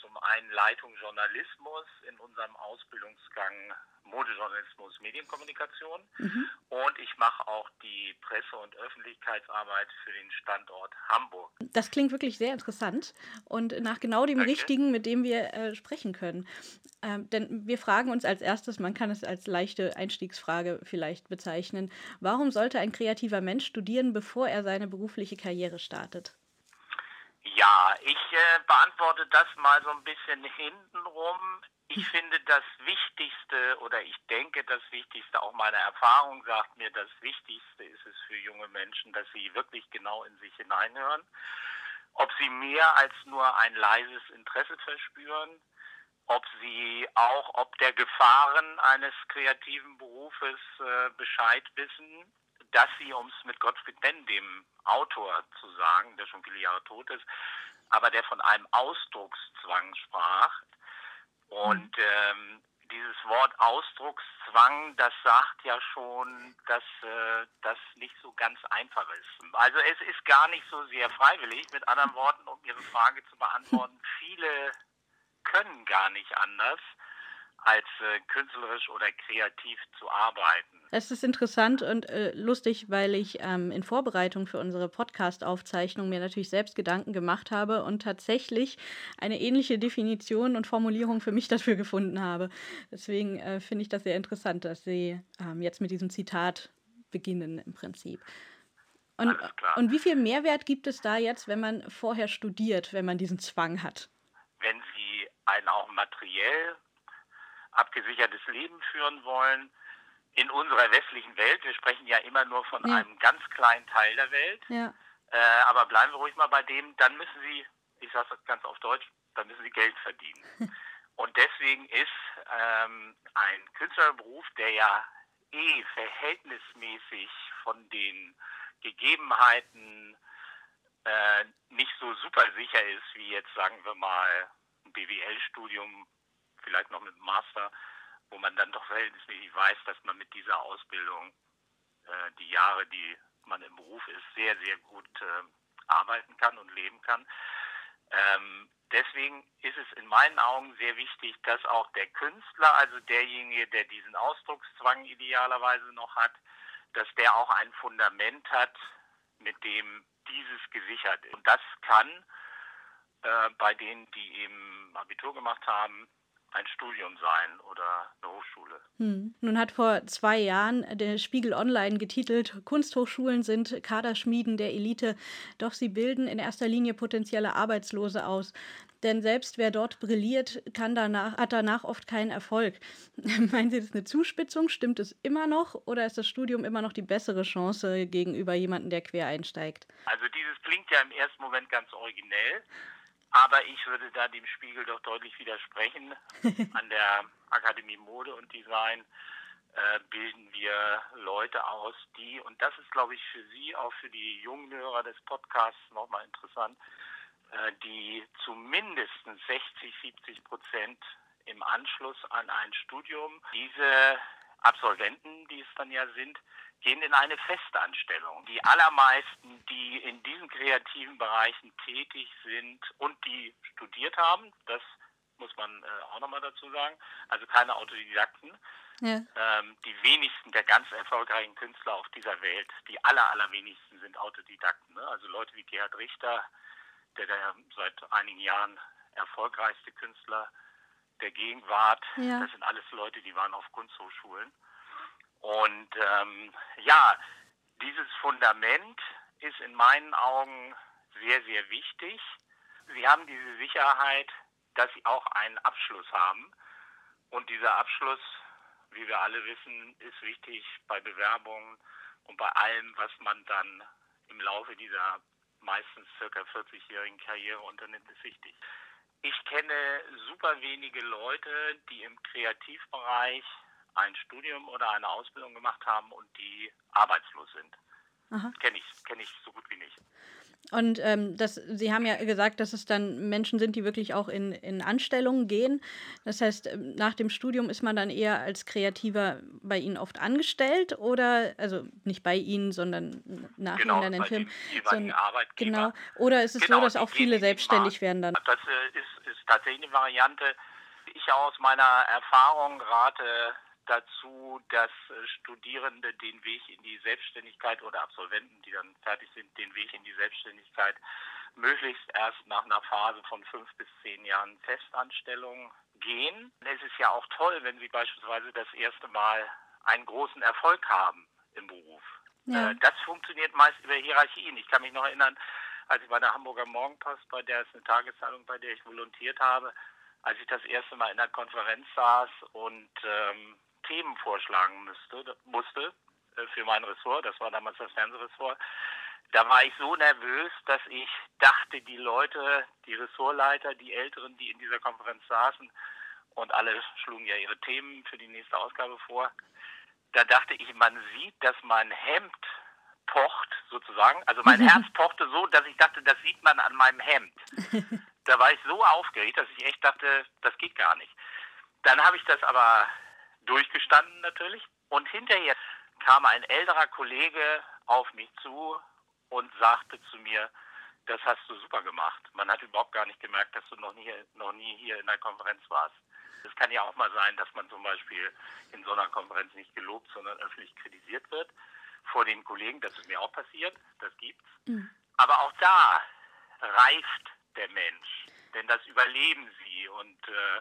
S9: zum einen Leitung Journalismus in unserem Ausbildungsgang Modejournalismus, Medienkommunikation und ich mache auch die Presse- und Öffentlichkeitsarbeit für den Standort Hamburg.
S1: Das klingt wirklich sehr interessant und nach genau dem
S9: Danke.
S1: Richtigen, mit dem wir äh, sprechen können. Ähm, denn wir fragen uns als erstes, man kann es als leichte Einstiegsfrage vielleicht bezeichnen, warum sollte ein kreativer Mensch studieren, bevor er seine berufliche Karriere startet?
S9: Ja, ich äh, beantworte das mal so ein bisschen hintenrum. Ich finde das Wichtigste oder ich denke das Wichtigste, auch meine Erfahrung sagt mir, das Wichtigste ist es für junge Menschen, dass sie wirklich genau in sich hineinhören. Ob sie mehr als nur ein leises Interesse verspüren, ob sie auch ob der Gefahren eines kreativen Berufes äh, Bescheid wissen, dass sie, um es mit Gottfried Benn, dem Autor, zu sagen, der schon viele Jahre tot ist, aber der von einem Ausdruckszwang sprach. Und ähm, dieses Wort Ausdruckszwang, das sagt ja schon, dass äh, das nicht so ganz einfach ist. Also es ist gar nicht so sehr freiwillig. Mit anderen Worten, um Ihre Frage zu beantworten, viele können gar nicht anders, als äh, künstlerisch oder kreativ zu arbeiten.
S1: Es ist interessant und äh, lustig, weil ich ähm, in Vorbereitung für unsere Podcast-Aufzeichnung mir natürlich selbst Gedanken gemacht habe und tatsächlich eine ähnliche Definition und Formulierung für mich dafür gefunden habe. Deswegen äh, finde ich das sehr interessant, dass Sie ähm, jetzt mit diesem Zitat beginnen im Prinzip. Und, und wie viel Mehrwert gibt es da jetzt, wenn man vorher studiert, wenn man diesen Zwang hat?
S9: wenn sie ein auch materiell abgesichertes Leben führen wollen, in unserer westlichen Welt, wir sprechen ja immer nur von
S1: Ja.
S9: einem ganz kleinen Teil der Welt,
S1: Ja,
S9: äh, aber bleiben wir ruhig mal bei dem, dann müssen sie, ich sage das ganz auf Deutsch, dann müssen sie Geld verdienen. Und deswegen ist ähm, ein Künstlerberuf, der ja eh verhältnismäßig von den Gegebenheiten äh, nicht so super sicher ist, wie jetzt sagen wir mal ein BWL-Studium, vielleicht noch mit Master, wo man dann doch verhältnismäßig weiß, dass man mit dieser Ausbildung äh, die Jahre, die man im Beruf ist, sehr, sehr gut äh, arbeiten kann und leben kann. Ähm, deswegen ist es in meinen Augen sehr wichtig, dass auch der Künstler, also derjenige, der diesen Ausdruckszwang idealerweise noch hat, dass der auch ein Fundament hat, mit dem dieses gesichert ist. Und das kann äh, bei denen, die eben Abitur gemacht haben, ein Studium sein oder eine Hochschule.
S1: Hm. Nun hat vor zwei Jahren der Spiegel Online getitelt, Kunsthochschulen sind Kaderschmieden der Elite, doch sie bilden in erster Linie potenzielle Arbeitslose aus. Denn selbst wer dort brilliert, kann danach, hat danach oft keinen Erfolg. Meinen Sie, das ist eine Zuspitzung? Stimmt es immer noch? Oder ist das Studium immer noch die bessere Chance gegenüber jemandem, der quer einsteigt?
S9: Also dieses dieses klingt ja im ersten Moment ganz originell, aber ich würde da dem Spiegel doch deutlich widersprechen. An der Akademie Mode und Design äh, bilden wir Leute aus, die, und das ist, glaube ich, für Sie, auch für die jungen Hörer des Podcasts nochmal interessant, äh, die zumindest 60, 70 Prozent im Anschluss an ein Studium diese Absolventen, die es dann ja sind, gehen in eine Festanstellung. Die allermeisten, die in diesen kreativen Bereichen tätig sind und die studiert haben, das muss man äh, auch nochmal dazu sagen, also keine Autodidakten,
S1: Ja.
S9: ähm, die wenigsten der ganz erfolgreichen Künstler auf dieser Welt, die aller, allerwenigsten sind Autodidakten. Ne? Also Leute wie Gerhard Richter, der, der seit einigen Jahren erfolgreichste Künstler der Gegenwart,
S1: Ja.
S9: das sind alles Leute, die waren auf Kunsthochschulen. Und ähm, ja, dieses Fundament ist in meinen Augen sehr, sehr wichtig. Sie haben diese Sicherheit, dass sie auch einen Abschluss haben. Und dieser Abschluss, wie wir alle wissen, ist wichtig bei Bewerbungen und bei allem, was man dann im Laufe dieser meistens circa 40-jährigen Karriere unternimmt, ist wichtig. Ich kenne super wenige Leute, die im Kreativbereich ein Studium oder eine Ausbildung gemacht haben und die arbeitslos sind. Kenne ich, kenne ich so gut wie nicht.
S1: Und ähm, das, Sie haben ja gesagt, dass es dann Menschen sind, die wirklich auch in, in Anstellungen gehen. Das heißt, ähm, nach dem Studium ist man dann eher als Kreativer bei Ihnen oft angestellt oder, also nicht bei Ihnen, sondern nach
S9: Genau,
S1: Ihnen dann
S9: den
S1: sondern-. Genau. Oder ist es
S9: Genau,
S1: so, dass auch viele selbstständig werden dann?
S9: Das äh, ist, ist tatsächlich eine Variante. Ich aus meiner Erfahrung rate dazu, dass äh, Studierende den Weg in die Selbstständigkeit oder Absolventen, die dann fertig sind, den Weg in die Selbstständigkeit möglichst erst nach einer Phase von fünf bis zehn Jahren Festanstellung gehen. Es ist ja auch toll, wenn Sie beispielsweise das erste Mal einen großen Erfolg haben im Beruf.
S1: Ja.
S9: Äh, Das funktioniert meist über Hierarchien. Ich kann mich noch erinnern, als ich bei der Hamburger Morgenpost, bei der ist eine Tageszeitung, bei der ich volontiert habe, als ich das erste Mal in einer Konferenz saß und ähm, Themen vorschlagen müsste, musste äh, für mein Ressort, das war damals das Fernsehressort, da war ich so nervös, dass ich dachte, die Leute, die Ressortleiter, die Älteren, die in dieser Konferenz saßen und alle schlugen ja ihre Themen für die nächste Ausgabe vor, da dachte ich, man sieht, dass mein Hemd pocht sozusagen. Also mein Herz pochte so, dass ich dachte, das sieht man an meinem Hemd. Da war ich so aufgeregt, dass ich echt dachte, das geht gar nicht. Dann habe ich das aber durchgestanden natürlich. Und hinterher kam ein älterer Kollege auf mich zu und sagte zu mir, das hast du super gemacht. Man hat überhaupt gar nicht gemerkt, dass du noch nie, noch nie hier in der Konferenz warst. Es kann ja auch mal sein, dass man zum Beispiel in so einer Konferenz nicht gelobt, sondern öffentlich kritisiert wird vor den Kollegen. Das ist mir auch passiert, das gibt's. Aber auch da reift der Mensch, denn das überleben sie und äh,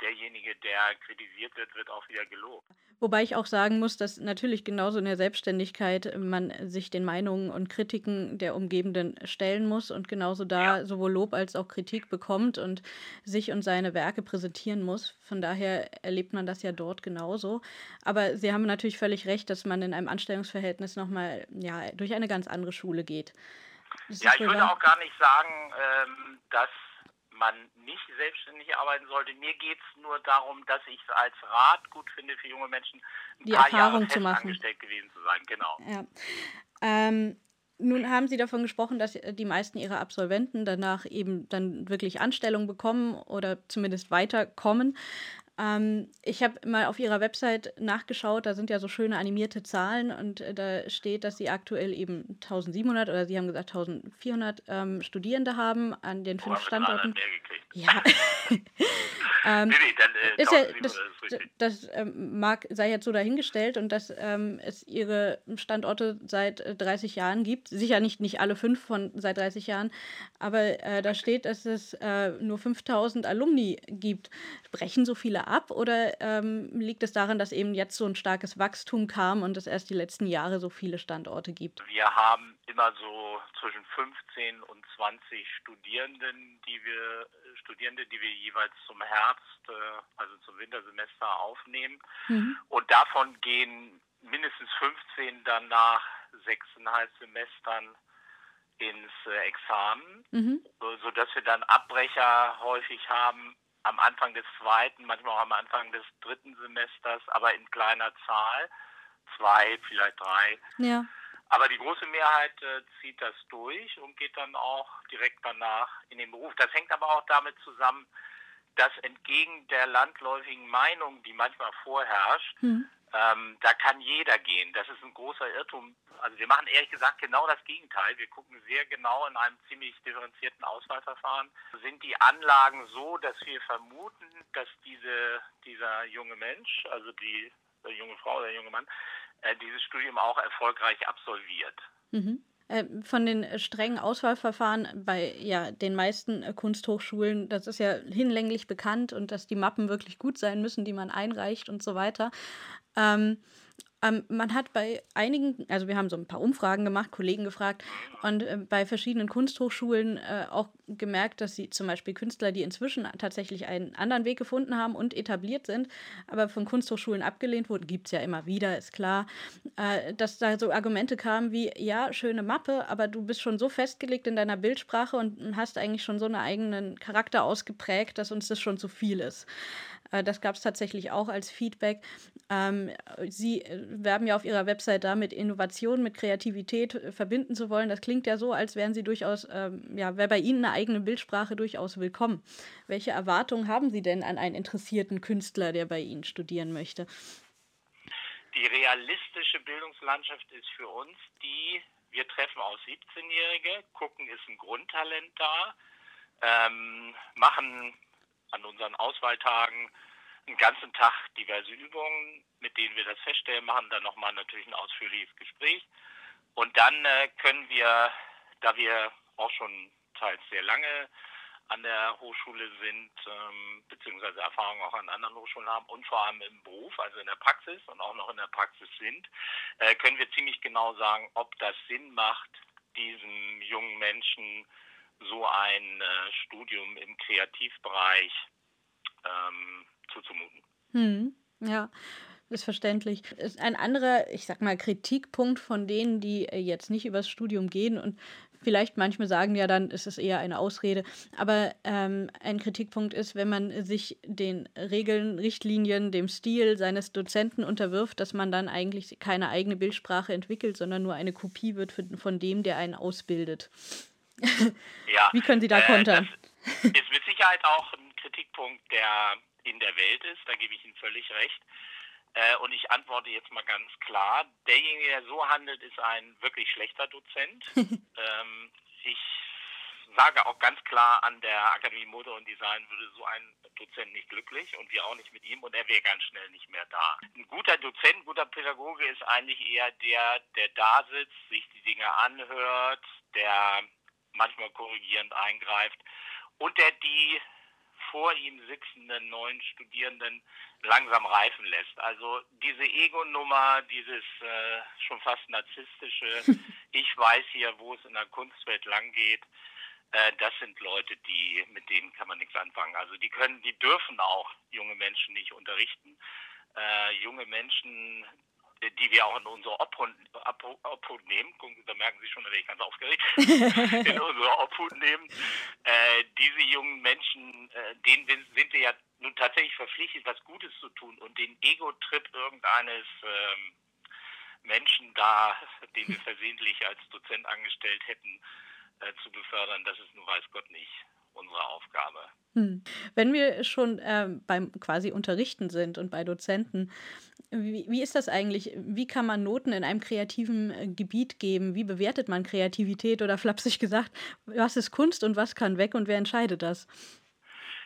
S9: derjenige, der kritisiert wird, wird auch wieder gelobt.
S1: Wobei ich auch sagen muss, dass natürlich genauso in der Selbstständigkeit man sich den Meinungen und Kritiken der Umgebenden stellen muss und genauso da
S9: Ja.
S1: sowohl Lob als auch Kritik bekommt und sich und seine Werke präsentieren muss. Von daher erlebt man das ja dort genauso. Aber Sie haben natürlich völlig recht, dass man in einem Anstellungsverhältnis nochmal ja, durch eine ganz andere Schule geht. Das
S9: Ja, ich würde auch gar nicht sagen, ähm, dass man nicht selbstständig arbeiten sollte. Mir geht es nur darum, dass ich es als Rat gut finde für junge Menschen, ein
S1: Die
S9: paar
S1: Erfahrung
S9: Jahre
S1: zu machen.
S9: festangestellt gewesen zu sein. Genau.
S1: Ja. Ähm, nun haben Sie davon gesprochen, dass die meisten Ihrer Absolventen danach eben dann wirklich Anstellung bekommen oder zumindest weiterkommen. Ähm, ich habe mal auf Ihrer Website nachgeschaut, da sind ja so schöne animierte Zahlen und äh, da steht, dass Sie aktuell eben 1700 oder Sie haben gesagt 1400 ähm, Studierende haben an den
S9: Wo
S1: fünf
S9: alle
S1: Standorten. Ja. ähm,
S9: Nee, nee, dann äh,
S1: ist ja,
S9: 1700
S1: das,
S9: richtig.
S1: das ähm, mag, sei jetzt so dahingestellt und dass ähm, es ihre Standorte seit äh, 30 Jahren gibt. Sicher nicht, nicht alle fünf von seit 30 Jahren, aber äh, da steht, dass es äh, nur 5000 Alumni gibt. Brechen so viele ab oder ähm, liegt es daran, dass eben jetzt so ein starkes Wachstum kam und es erst die letzten Jahre so viele Standorte gibt?
S9: Wir haben immer so zwischen 15 und 20 Studierenden, die wir Studierende, die wir jeweils zum Herbst, äh, also zum Wintersemester aufnehmen.
S1: Mhm.
S9: Und davon gehen mindestens 15 dann nach sechseinhalb Semestern ins äh, Examen,
S1: Mhm.
S9: so, sodass wir dann Abbrecher häufig haben am Anfang des zweiten, manchmal auch am Anfang des dritten Semesters, aber in kleiner Zahl, zwei, vielleicht drei.
S1: Ja.
S9: Aber die große Mehrheit äh, zieht das durch und geht dann auch direkt danach in den Beruf. Das hängt aber auch damit zusammen, dass entgegen der landläufigen Meinung, die manchmal vorherrscht,
S1: Mhm.
S9: Ähm, da kann jeder gehen. Das ist ein großer Irrtum. Also wir machen ehrlich gesagt genau das Gegenteil. Wir gucken sehr genau in einem ziemlich differenzierten Auswahlverfahren. Sind die Anlagen so, dass wir vermuten, dass diese, dieser junge Mensch, also die, die junge Frau oder der junge Mann, äh, dieses Studium auch erfolgreich absolviert?
S1: Mhm. Äh, Von den strengen Auswahlverfahren bei ja, den meisten äh, Kunsthochschulen, das ist ja hinlänglich bekannt und dass die Mappen wirklich gut sein müssen, die man einreicht und so weiter. Ähm, ähm, man hat bei einigen, also wir haben so ein paar Umfragen gemacht, Kollegen gefragt und äh, bei verschiedenen Kunsthochschulen äh, auch gemerkt, dass sie zum Beispiel Künstler, die inzwischen tatsächlich einen anderen Weg gefunden haben und etabliert sind, aber von Kunsthochschulen abgelehnt wurden, gibt es ja immer wieder, ist klar, äh, dass da so Argumente kamen wie, ja, schöne Mappe, aber du bist schon so festgelegt in deiner Bildsprache und hast eigentlich schon so einen eigenen Charakter ausgeprägt, dass uns das schon zu viel ist. Äh, Das gab es tatsächlich auch als Feedback. Ähm, Sie äh, werben ja auf Ihrer Website damit, Innovation mit Kreativität äh, verbinden zu wollen. Das klingt ja so, als wären Sie durchaus, ähm, ja, wäre bei Ihnen eine eigene Bildsprache durchaus willkommen. Welche Erwartungen haben Sie denn an einen interessierten Künstler, der bei Ihnen studieren möchte?
S9: Die realistische Bildungslandschaft ist für uns die, wir treffen aus 17-Jährige, gucken, ist ein Grundtalent da, ähm, machen an unseren Auswahltagen einen ganzen Tag diverse Übungen, mit denen wir das feststellen, machen dann nochmal natürlich ein ausführliches Gespräch. Und dann äh, können wir, da wir auch schon teils sehr lange an der Hochschule sind, ähm, beziehungsweise Erfahrung auch an anderen Hochschulen haben und vor allem im Beruf, also in der Praxis und auch noch in der Praxis sind, äh, können wir ziemlich genau sagen, ob das Sinn macht, diesem jungen Menschen so ein äh, Studium im Kreativbereich ähm, zuzumuten.
S1: Hm, ja, ist verständlich. Ein anderer, ich sag mal, Kritikpunkt von denen, die äh, jetzt nicht übers Studium gehen und vielleicht manchmal sagen ja dann, ist es eher eine Ausrede, aber ähm, ein Kritikpunkt ist, wenn man sich den Regeln, Richtlinien, dem Stil seines Dozenten unterwirft, dass man dann eigentlich keine eigene Bildsprache entwickelt, sondern nur eine Kopie wird von dem, der einen ausbildet.
S9: Ja,
S1: Wie können Sie da
S9: äh,
S1: kontern?
S9: Das ist mit Sicherheit auch ein Kritikpunkt, der in der Welt ist, da gebe ich Ihnen völlig recht. Äh, und ich antworte jetzt mal ganz klar, derjenige, der so handelt, ist ein wirklich schlechter Dozent. ähm, ich sage auch ganz klar, an der Akademie Mode und Design würde so ein Dozent nicht glücklich und wir auch nicht mit ihm und er wäre ganz schnell nicht mehr da. Ein guter Dozent, ein guter Pädagoge ist eigentlich eher der, der da sitzt, sich die Dinge anhört, der manchmal korrigierend eingreift und der die vor ihm sitzenden neuen Studierenden langsam reifen lässt. Also diese Ego-Nummer, dieses äh, schon fast narzisstische, ich weiß hier, wo es in der Kunstwelt langgeht, äh, das sind Leute, die mit denen kann man nichts anfangen. Also die können, die dürfen auch junge Menschen nicht unterrichten. Äh, junge Menschen, die wir auch in unsere Obhut, Obhut, nehmen, gucken, da merken Sie schon, da bin ich ganz aufgeregt, in unsere Obhut nehmen. Äh, diese jungen Menschen, äh, denen sind wir ja nun tatsächlich verpflichtet, was Gutes zu tun und den Ego-Trip irgendeines ähm, Menschen da, den wir versehentlich als Dozent angestellt hätten, äh, zu befördern, das ist nun weiß Gott nicht unsere Aufgabe.
S1: Hm. Wenn wir schon ähm, beim quasi Unterrichten sind und bei Dozenten, wie, wie ist das eigentlich? Wie kann man Noten in einem kreativen äh, Gebiet geben? Wie bewertet man Kreativität oder flapsig gesagt, was ist Kunst und was kann weg und wer entscheidet das?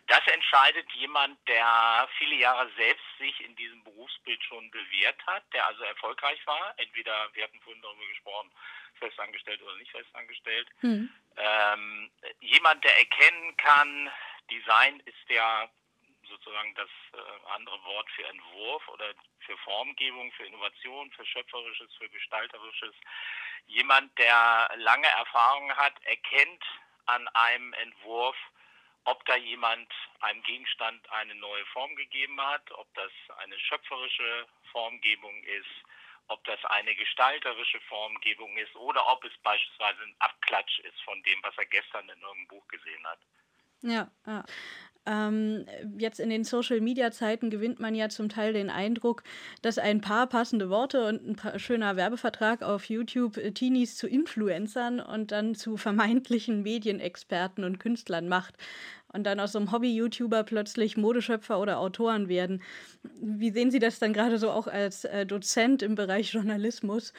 S9: Das entscheidet jemand, der viele Jahre selbst sich in diesem Berufsbild schon bewährt hat, der also erfolgreich war. Entweder, wir hatten vorhin darüber gesprochen, festangestellt oder nicht festangestellt.
S1: Hm.
S9: Ähm, jemand, der erkennen kann, Design ist ja sozusagen das äh, andere Wort für Entwurf oder für Formgebung, für Innovation, für Schöpferisches, für Gestalterisches. Jemand, der lange Erfahrung hat, erkennt an einem Entwurf, ob da jemand einem Gegenstand eine neue Form gegeben hat, ob das eine schöpferische Formgebung ist ob das eine gestalterische Formgebung ist oder ob es beispielsweise ein Abklatsch ist von dem, was er gestern in irgendeinem Buch gesehen hat.
S1: Ja, ja. Ähm, jetzt in den Social-Media-Zeiten gewinnt man ja zum Teil den Eindruck, dass ein paar passende Worte und ein paar schöner Werbevertrag auf YouTube äh, Teenies zu Influencern und dann zu vermeintlichen Medienexperten und Künstlern macht und dann aus so einem Hobby-YouTuber plötzlich Modeschöpfer oder Autoren werden. Wie sehen Sie das dann gerade so auch als äh, Dozent im Bereich Journalismus?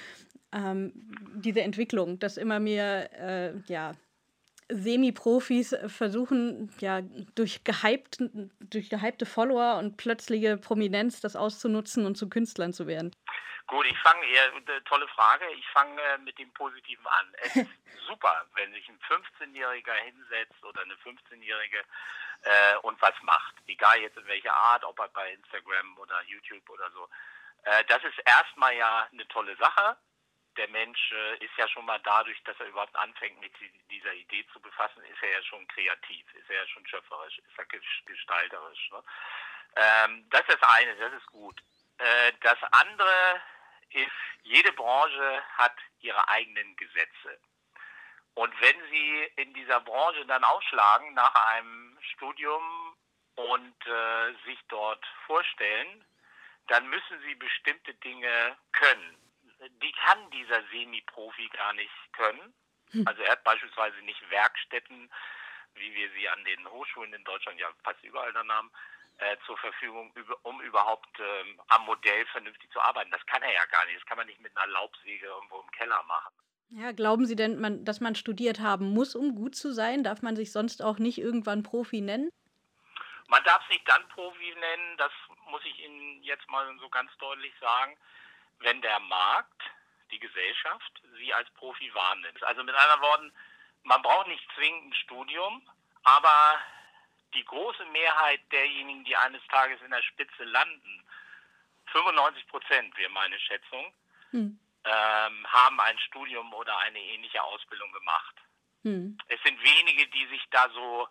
S1: Ähm, diese Entwicklung, dass immer mehr äh, ja, Semi-Profis versuchen, ja, durch, gehypt, durch gehypte Follower und plötzliche Prominenz das auszunutzen und zu Künstlern zu werden?
S9: Gut, ich fange eher, eine tolle Frage, ich fange äh, mit dem Positiven an. Es ist super, wenn sich ein 15-Jähriger hinsetzt oder eine 15-Jährige äh, und was macht. Egal jetzt in welcher Art, ob er bei Instagram oder YouTube oder so. Äh, das ist erstmal ja eine tolle Sache der Mensch äh, ist ja schon mal dadurch, dass er überhaupt anfängt, mit dieser Idee zu befassen, ist er ja schon kreativ, ist er ja schon schöpferisch, ist er gestalterisch. Ne? Ähm, das ist das eine, das ist gut. Äh, das andere ist, jede Branche hat ihre eigenen Gesetze. Und wenn Sie in dieser Branche dann aufschlagen nach einem Studium und äh, sich dort vorstellen, dann müssen Sie bestimmte Dinge können die kann dieser Semi-Profi gar nicht können. Hm. Also er hat beispielsweise nicht Werkstätten, wie wir sie an den Hochschulen in Deutschland ja fast überall dann haben, äh, zur Verfügung, um überhaupt ähm, am Modell vernünftig zu arbeiten. Das kann er ja gar nicht. Das kann man nicht mit einer Laubsäge irgendwo im Keller machen.
S1: Ja, glauben Sie denn, man, dass man studiert haben muss, um gut zu sein? Darf man sich sonst auch nicht irgendwann Profi nennen?
S9: Man darf sich dann Profi nennen, das muss ich Ihnen jetzt mal so ganz deutlich sagen, wenn der Markt, die Gesellschaft, sie als Profi wahrnimmt. Also mit anderen Worten, man braucht nicht zwingend ein Studium, aber die große Mehrheit derjenigen, die eines Tages in der Spitze landen, 95 Prozent wäre meine Schätzung, hm. ähm, haben ein Studium oder eine ähnliche Ausbildung gemacht. Hm. Es sind wenige, die sich da so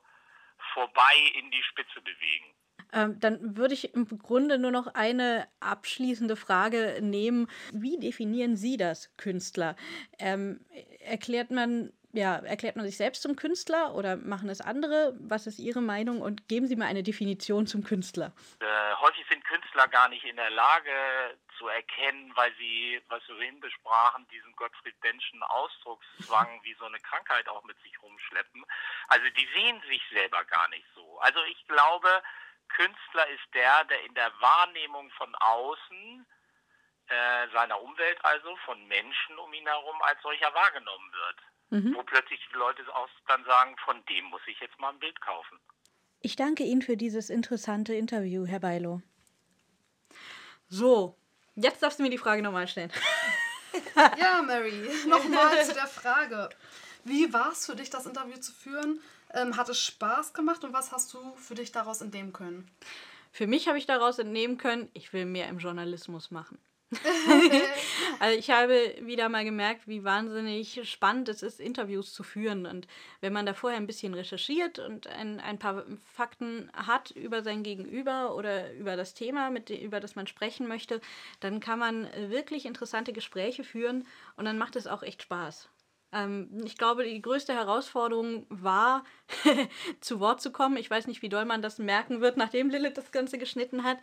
S9: vorbei in die Spitze bewegen.
S1: Ähm, dann würde ich im Grunde nur noch eine abschließende Frage nehmen. Wie definieren Sie das Künstler? Ähm, erklärt man ja, erklärt man sich selbst zum Künstler oder machen es andere? Was ist Ihre Meinung? Und geben Sie mal eine Definition zum Künstler.
S9: Äh, häufig sind Künstler gar nicht in der Lage zu erkennen, weil sie, was wir vorhin besprachen, diesen Gottfried Benschen Ausdruckszwang wie so eine Krankheit auch mit sich rumschleppen. Also die sehen sich selber gar nicht so. Also ich glaube, Künstler ist der, der in der Wahrnehmung von außen, äh, seiner Umwelt also, von Menschen um ihn herum als solcher wahrgenommen wird. Mhm. Wo plötzlich die Leute auch dann sagen, von dem muss ich jetzt mal ein Bild kaufen.
S1: Ich danke Ihnen für dieses interessante Interview, Herr Beilo. So, jetzt darfst du mir die Frage nochmal stellen.
S2: ja, Mary, nochmal zu der Frage. Wie war es für dich, das Interview zu führen? Ähm, hat es Spaß gemacht und was hast du für dich daraus entnehmen können?
S1: Für mich habe ich daraus entnehmen können, ich will mehr im Journalismus machen. also ich habe wieder mal gemerkt, wie wahnsinnig spannend es ist, Interviews zu führen. Und wenn man da vorher ein bisschen recherchiert und ein, ein paar Fakten hat über sein Gegenüber oder über das Thema, mit, über das man sprechen möchte, dann kann man wirklich interessante Gespräche führen und dann macht es auch echt Spaß. Ähm, ich glaube, die größte Herausforderung war, zu Wort zu kommen. Ich weiß nicht, wie doll man das merken wird, nachdem Lilith das Ganze geschnitten hat.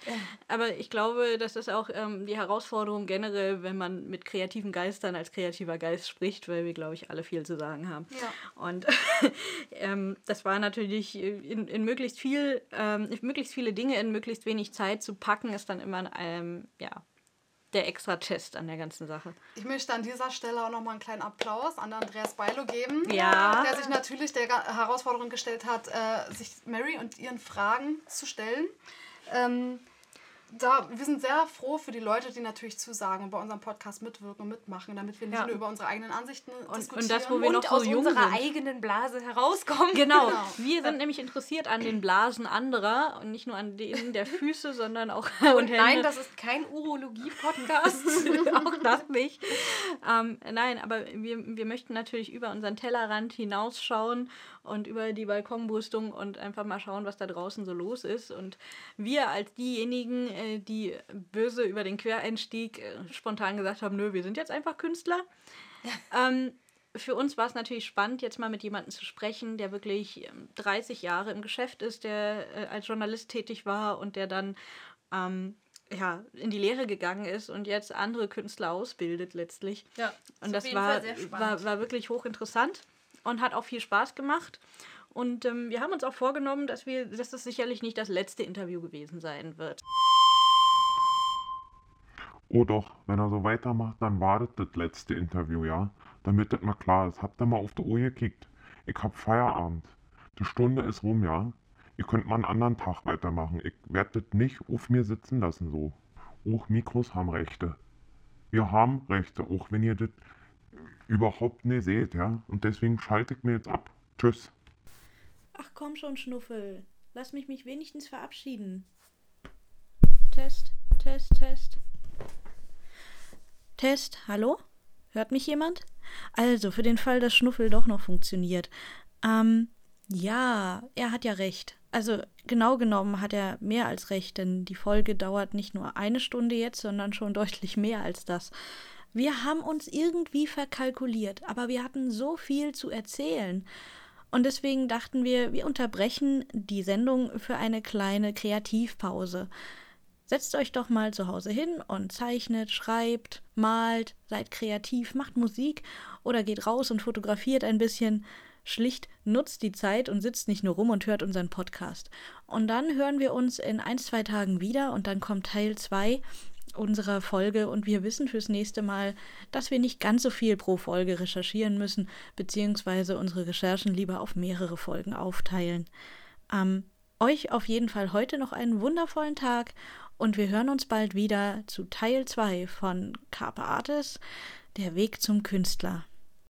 S1: Aber ich glaube, das ist auch ähm, die Herausforderung generell, wenn man mit kreativen Geistern als kreativer Geist spricht, weil wir, glaube ich, alle viel zu sagen haben. Ja. Und ähm, das war natürlich in, in möglichst viel, ähm, möglichst viele Dinge in möglichst wenig Zeit zu packen, ist dann immer ähm, ja, der extra Test an der ganzen Sache.
S2: Ich möchte an dieser Stelle auch nochmal einen kleinen Applaus an Andreas Beilo geben,
S1: ja.
S2: der sich natürlich der Herausforderung gestellt hat, äh, sich Mary und ihren Fragen zu stellen. Ähm, da, wir sind sehr froh für die Leute, die natürlich zusagen und bei unserem Podcast mitwirken und mitmachen, damit wir nicht ja. nur über unsere eigenen Ansichten und, diskutieren.
S1: Und das, wo wir noch so
S7: aus
S1: jung
S7: unserer
S1: sind.
S7: eigenen Blase herauskommen.
S1: Genau. genau. Wir sind nämlich interessiert an den Blasen anderer und nicht nur an denen der Füße, sondern auch
S7: und nein, das ist kein Urologie-Podcast.
S1: auch das nicht. Ähm, nein, aber wir, wir möchten natürlich über unseren Tellerrand hinausschauen und über die Balkonbrüstung und einfach mal schauen, was da draußen so los ist. Und wir als diejenigen, äh, die böse über den Quereinstieg äh, spontan gesagt haben, nö, wir sind jetzt einfach Künstler. ähm, für uns war es natürlich spannend, jetzt mal mit jemandem zu sprechen, der wirklich 30 ähm, Jahre im Geschäft ist, der äh, als Journalist tätig war und der dann ähm, ja, in die Lehre gegangen ist und jetzt andere Künstler ausbildet letztlich.
S4: Ja,
S1: und das war, war, war wirklich hochinteressant und hat auch viel Spaß gemacht. Und ähm, wir haben uns auch vorgenommen, dass, wir, dass das sicherlich nicht das letzte Interview gewesen sein wird.
S3: Oh doch, wenn er so weitermacht, dann war das letzte Interview, ja? Damit das mal klar ist. Habt ihr mal auf die Uhr gekickt? Ich hab Feierabend. Die Stunde ist rum, ja? Ihr könnt mal einen anderen Tag weitermachen. Ich werde das nicht auf mir sitzen lassen so. Auch Mikros haben Rechte. Wir haben Rechte, auch wenn ihr das überhaupt nicht seht, ja? Und deswegen schalte ich mir jetzt ab. Tschüss.
S1: Ach komm schon, Schnuffel. Lass mich mich wenigstens verabschieden. Test, Test, Test. Test, hallo? Hört mich jemand? Also, für den Fall, dass Schnuffel doch noch funktioniert. Ähm, ja, er hat ja recht. Also, genau genommen hat er mehr als recht, denn die Folge dauert nicht nur eine Stunde jetzt, sondern schon deutlich mehr als das. Wir haben uns irgendwie verkalkuliert, aber wir hatten so viel zu erzählen. Und deswegen dachten wir, wir unterbrechen die Sendung für eine kleine Kreativpause. Setzt euch doch mal zu Hause hin und zeichnet, schreibt, malt, seid kreativ, macht Musik oder geht raus und fotografiert ein bisschen. Schlicht nutzt die Zeit und sitzt nicht nur rum und hört unseren Podcast. Und dann hören wir uns in ein, zwei Tagen wieder und dann kommt Teil 2 unserer Folge und wir wissen fürs nächste Mal, dass wir nicht ganz so viel pro Folge recherchieren müssen, beziehungsweise unsere Recherchen lieber auf mehrere Folgen aufteilen. Ähm, euch auf jeden Fall heute noch einen wundervollen Tag und wir hören uns bald wieder zu Teil 2 von Carpe Artis, der Weg zum Künstler.